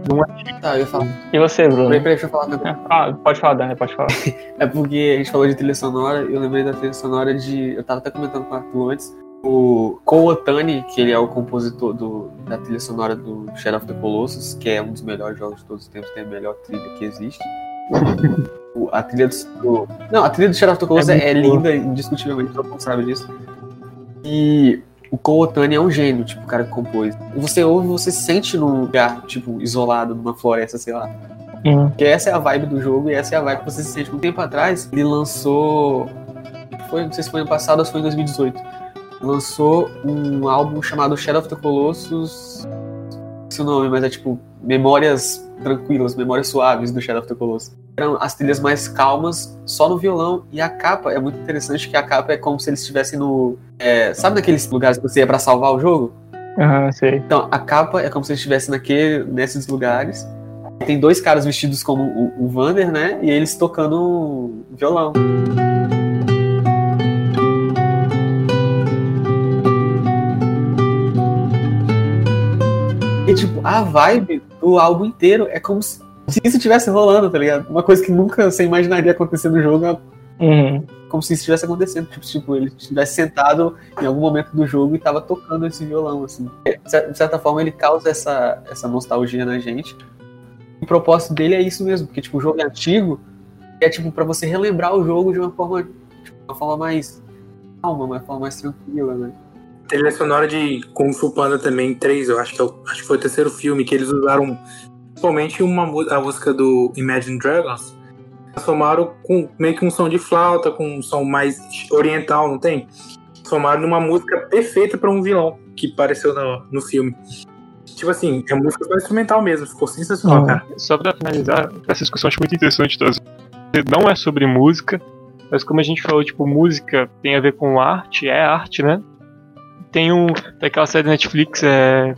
Não é Tá, eu ia falar. E você, Bruno? Peraí, peraí, deixa eu falar negócio. Ah, pode falar, Dan, pode falar. É porque a gente falou de trilha sonora, eu lembrei da trilha sonora de. Eu tava até comentando com o Arthur antes. O Ko Otani, que ele é o compositor do, da trilha sonora do Shadow of the Colossus, que é um dos melhores jogos de todos os tempos, tem a melhor trilha que existe. A trilha do, Não, a trilha do Shadow of the Colossus é, É linda, indiscutivelmente, todo mundo sabe disso. E o Ko Otani é um gênio, tipo, o cara que compôs. Você ouve, você se sente num lugar, tipo, isolado, numa floresta, sei lá. Porque essa é a vibe do jogo e essa é a vibe que você se sente. Um tempo atrás, ele lançou. Foi, não sei se foi ano passado ou se foi em 2018. Lançou um álbum chamado Shadow of the Colossus. Sei o nome, mas é tipo Memórias Tranquilas, Memórias Suaves do Shadow of the Colossus. Eram as trilhas mais calmas, só no violão. E a capa é muito interessante, que a capa é como se eles estivessem no. é, sabe naqueles lugares que você ia pra salvar o jogo? Aham, sei. Então, a capa é como se eles estivessem naquele, nesses lugares. Tem dois caras vestidos como o, o Vander, né? E eles tocando violão. E, tipo, a vibe do álbum inteiro é como se, isso estivesse rolando, tá ligado? Uma coisa que nunca você imaginaria acontecer no jogo, é Uhum. como se isso estivesse acontecendo. Tipo, tipo, ele estivesse sentado em algum momento do jogo e tava tocando esse violão, assim. De cer- de certa forma, ele causa essa, essa nostalgia na gente. O propósito dele é isso mesmo, porque, tipo, o jogo é antigo, e é, tipo, pra você relembrar o jogo de uma forma, tipo, uma forma mais calma, uma forma mais tranquila, né? Trilha sonora de Kung Fu Panda também, 3, eu acho que, é o, acho que foi o terceiro filme, que eles usaram principalmente uma, a música do Imagine Dragons, transformaram com meio que um som de flauta, com um som mais oriental, não tem? Transformaram numa música perfeita pra um vilão que apareceu no, no filme. Tipo assim, é música só instrumental mesmo, ficou sensacional, Uhum. cara. Só pra finalizar, essa discussão acho muito interessante. Tá? Não é sobre música, mas como a gente falou, tipo, música tem a ver com arte, é arte, né? Tem um. Tem aquela série da Netflix, é.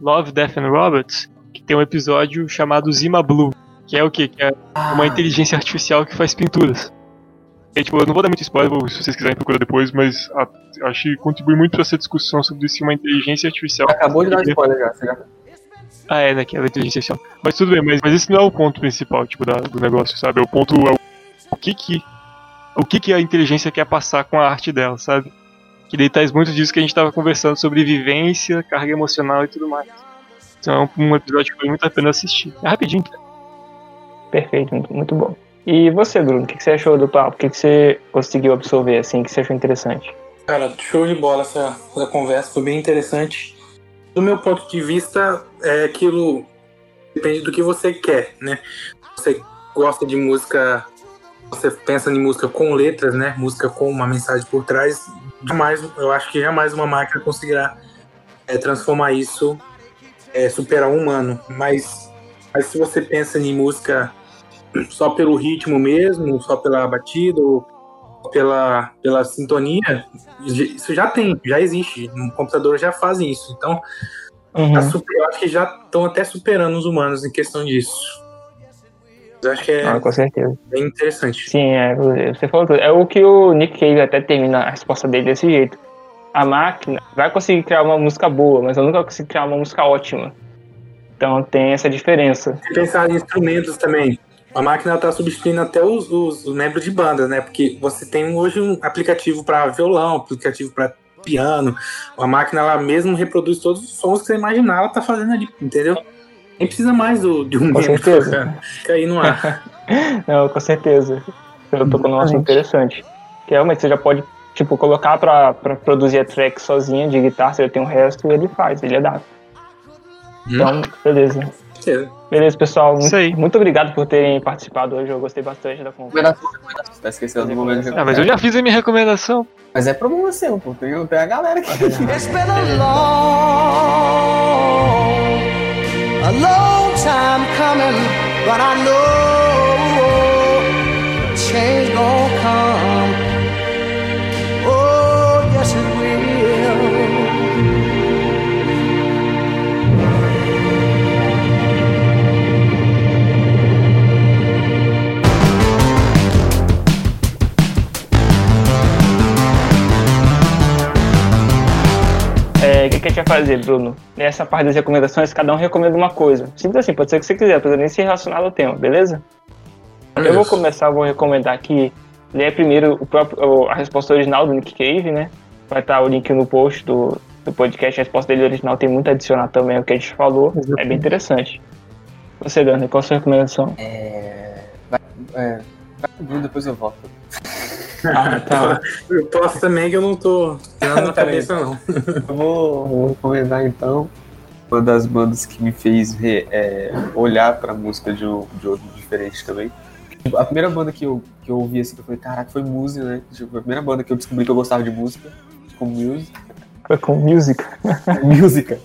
Love, Death and Robots, que tem um episódio chamado Zima Blue. Que é o quê? Que é uma inteligência artificial que faz pinturas. E, tipo, eu não vou dar muito spoiler, se vocês quiserem procurar depois, mas a- acho que contribui muito pra essa discussão sobre se uma inteligência artificial. Acabou de dar spoiler já. Você já... Ah, é, daquela inteligência artificial. Mas tudo bem, mas, mas esse não é o ponto principal, tipo, da- do negócio, sabe? O ponto é o, o que que o que que a inteligência quer passar com a arte dela, sabe? Que daí traz muito disso que a gente tava conversando sobre vivência, carga emocional e tudo mais. Então é um, um episódio que vale muito a pena assistir. É rapidinho. Perfeito, muito, muito bom. E você, Bruno, o que, que você achou do papo? O que, que você conseguiu absorver, assim, que você achou interessante? Cara, show de bola essa, essa conversa, foi bem interessante. Do meu ponto de vista, é aquilo. Depende do que você quer, né? Você gosta de música, você pensa em música com letras, né? Música com uma mensagem por trás. Jamais, eu acho que jamais uma máquina conseguirá é, transformar isso, é, superar um humano. Mas, mas se você pensa em música só pelo ritmo mesmo, só pela batida, ou pela, pela sintonia, isso já tem, já existe. No computador já fazem isso. Então, Uhum. tá super- eu acho que já estão até superando os humanos em questão disso. Eu acho que é Ah, com certeza. bem interessante. Sim, é, você falou tudo. É o que o Nick Cave até termina a resposta dele desse jeito. A máquina vai conseguir criar uma música boa, mas ela nunca vai conseguir criar uma música ótima. Então tem essa diferença. Se pensar em instrumentos também, a máquina está substituindo até os, os- os membros de banda, né? Porque você tem hoje um aplicativo para violão, aplicativo para piano. A máquina ela mesmo reproduz todos os sons que você imaginar, ela tá fazendo ali, entendeu? Nem precisa mais do, de um Com membro certeza. Fica aí no ar. Não, com certeza. Eu tô com um assunto interessante. Que realmente você já pode, tipo, colocar pra, pra produzir a track sozinha de guitarra, você já tem o resto e ele faz, ele adapta. Então, beleza. Certeza. Beleza, pessoal. Muito, Isso aí. muito obrigado por terem participado hoje. Eu gostei bastante da conversa. Você tá esquecendo do momento de Ah, mas eu já fiz a minha recomendação. Mas é problema seu, pô. Tem, tem a galera aqui. It's been a long, a long time coming, but I know change gon' come. Que, que a gente vai fazer, Bruno? Nessa parte das recomendações, cada um recomenda uma coisa. Simples assim, pode ser o que você quiser, precisa nem ser relacionado ao tema, beleza? Eu vou começar, vou recomendar aqui, ler primeiro o próprio, a resposta original do Nick Cave, né? Vai estar o link no post do, do podcast. A resposta dele original tem muito a adicionar também ao que a gente falou. É bem interessante. Você, Dani, qual a sua recomendação? É. Vai, é, vai depois eu volto. Ah, tá. Eu posso também que eu não tô tirando na cabeça, não. Eu vou, vou recomendar então uma das bandas que me fez ver, é, olhar pra música de, um, de outro diferente também. Tipo, A primeira banda que eu, que eu ouvi assim, que eu falei, caraca, foi Muse, né? Tipo, a primeira banda que eu descobri que eu gostava de música, com Muse. Foi com música. música.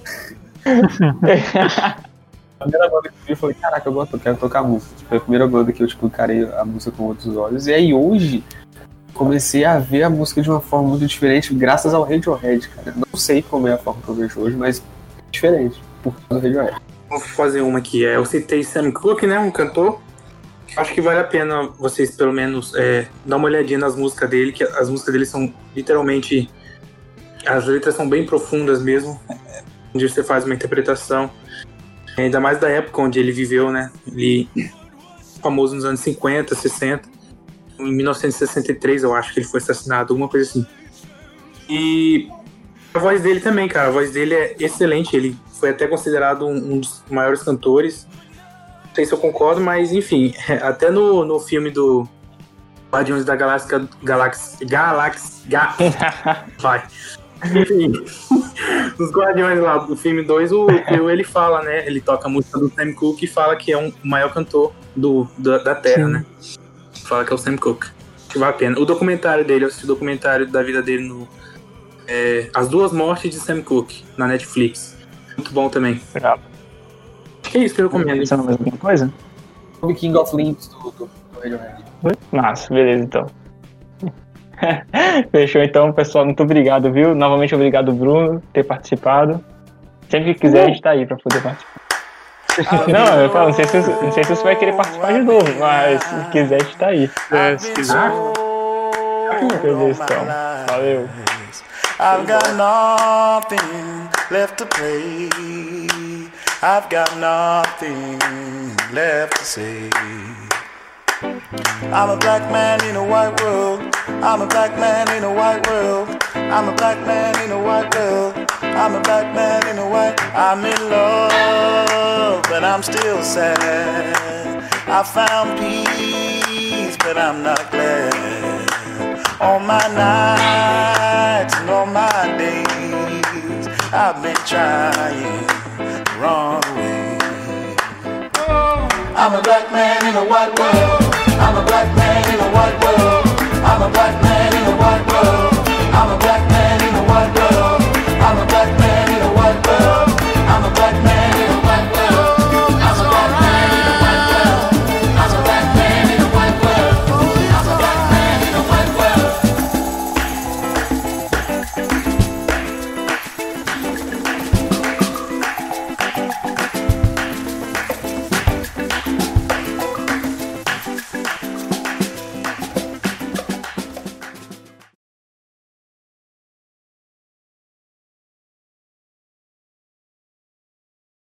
A primeira banda que eu vi, eu falei, caraca, eu gosto, eu quero tocar música. Foi a primeira banda que eu, tipo, encarei a música com outros olhos. E aí hoje, comecei a ver a música de uma forma muito diferente, graças ao Radiohead, cara. Não sei como é a forma que eu vejo hoje, mas diferente, por causa do Radiohead. Vou fazer uma aqui. É, eu citei Sam Cooke, né? Um cantor. Acho que vale a pena vocês, pelo menos, é, dar uma olhadinha nas músicas dele, que as músicas dele são literalmente. As letras são bem profundas mesmo, é, onde você faz uma interpretação. Ainda mais da época onde ele viveu, né? Ele famoso nos anos 50, 60. Em 1963, eu acho que ele foi assassinado, alguma coisa assim. E a voz dele também, cara. A voz dele é excelente. Ele foi até considerado um, um dos maiores cantores. Não sei se eu concordo, mas enfim. Até no, no filme do Guardiões da Galáxia. Galáxia. Galáxia. Ga... Vai. Enfim. Os Guardiões lá do filme 2, o, o- ele fala, né? Ele toca a música do Sam Cooke e fala que é um, o maior cantor do, da, da Terra, Sim. né? Fala que é o Sam Cooke. Que vale a pena. O documentário dele, eu assisti o documentário da vida dele no. é, As Duas Mortes de Sam Cooke, na Netflix. Muito bom também. Acho que é isso que eu recomendo. Pensando mais alguma coisa? O King of Limbs do, do, do Radiohead. Massa, beleza então. Fechou então, pessoal. Muito obrigado, viu? Novamente obrigado, Bruno, por ter participado. Sempre que quiser, a gente tá aí pra poder participar. Não, eu falo, não sei, se, não sei se você vai querer participar de novo, mas se quiser, a gente tá aí. É, se quiser. Beleza, então. Valeu. I've got nothing left to play. I've got nothing left to say. I'm a black man in a white world. I'm a black man in a white world. I'm a black man in a white world. I'm a black man in a white. I'm in love, but I'm still sad. I found peace, but I'm not glad. All my nights and all my days, I've been trying the wrong way. I'm a black man in a white world. I'm a black man in a white world. I'm a black man in a white world. I'm a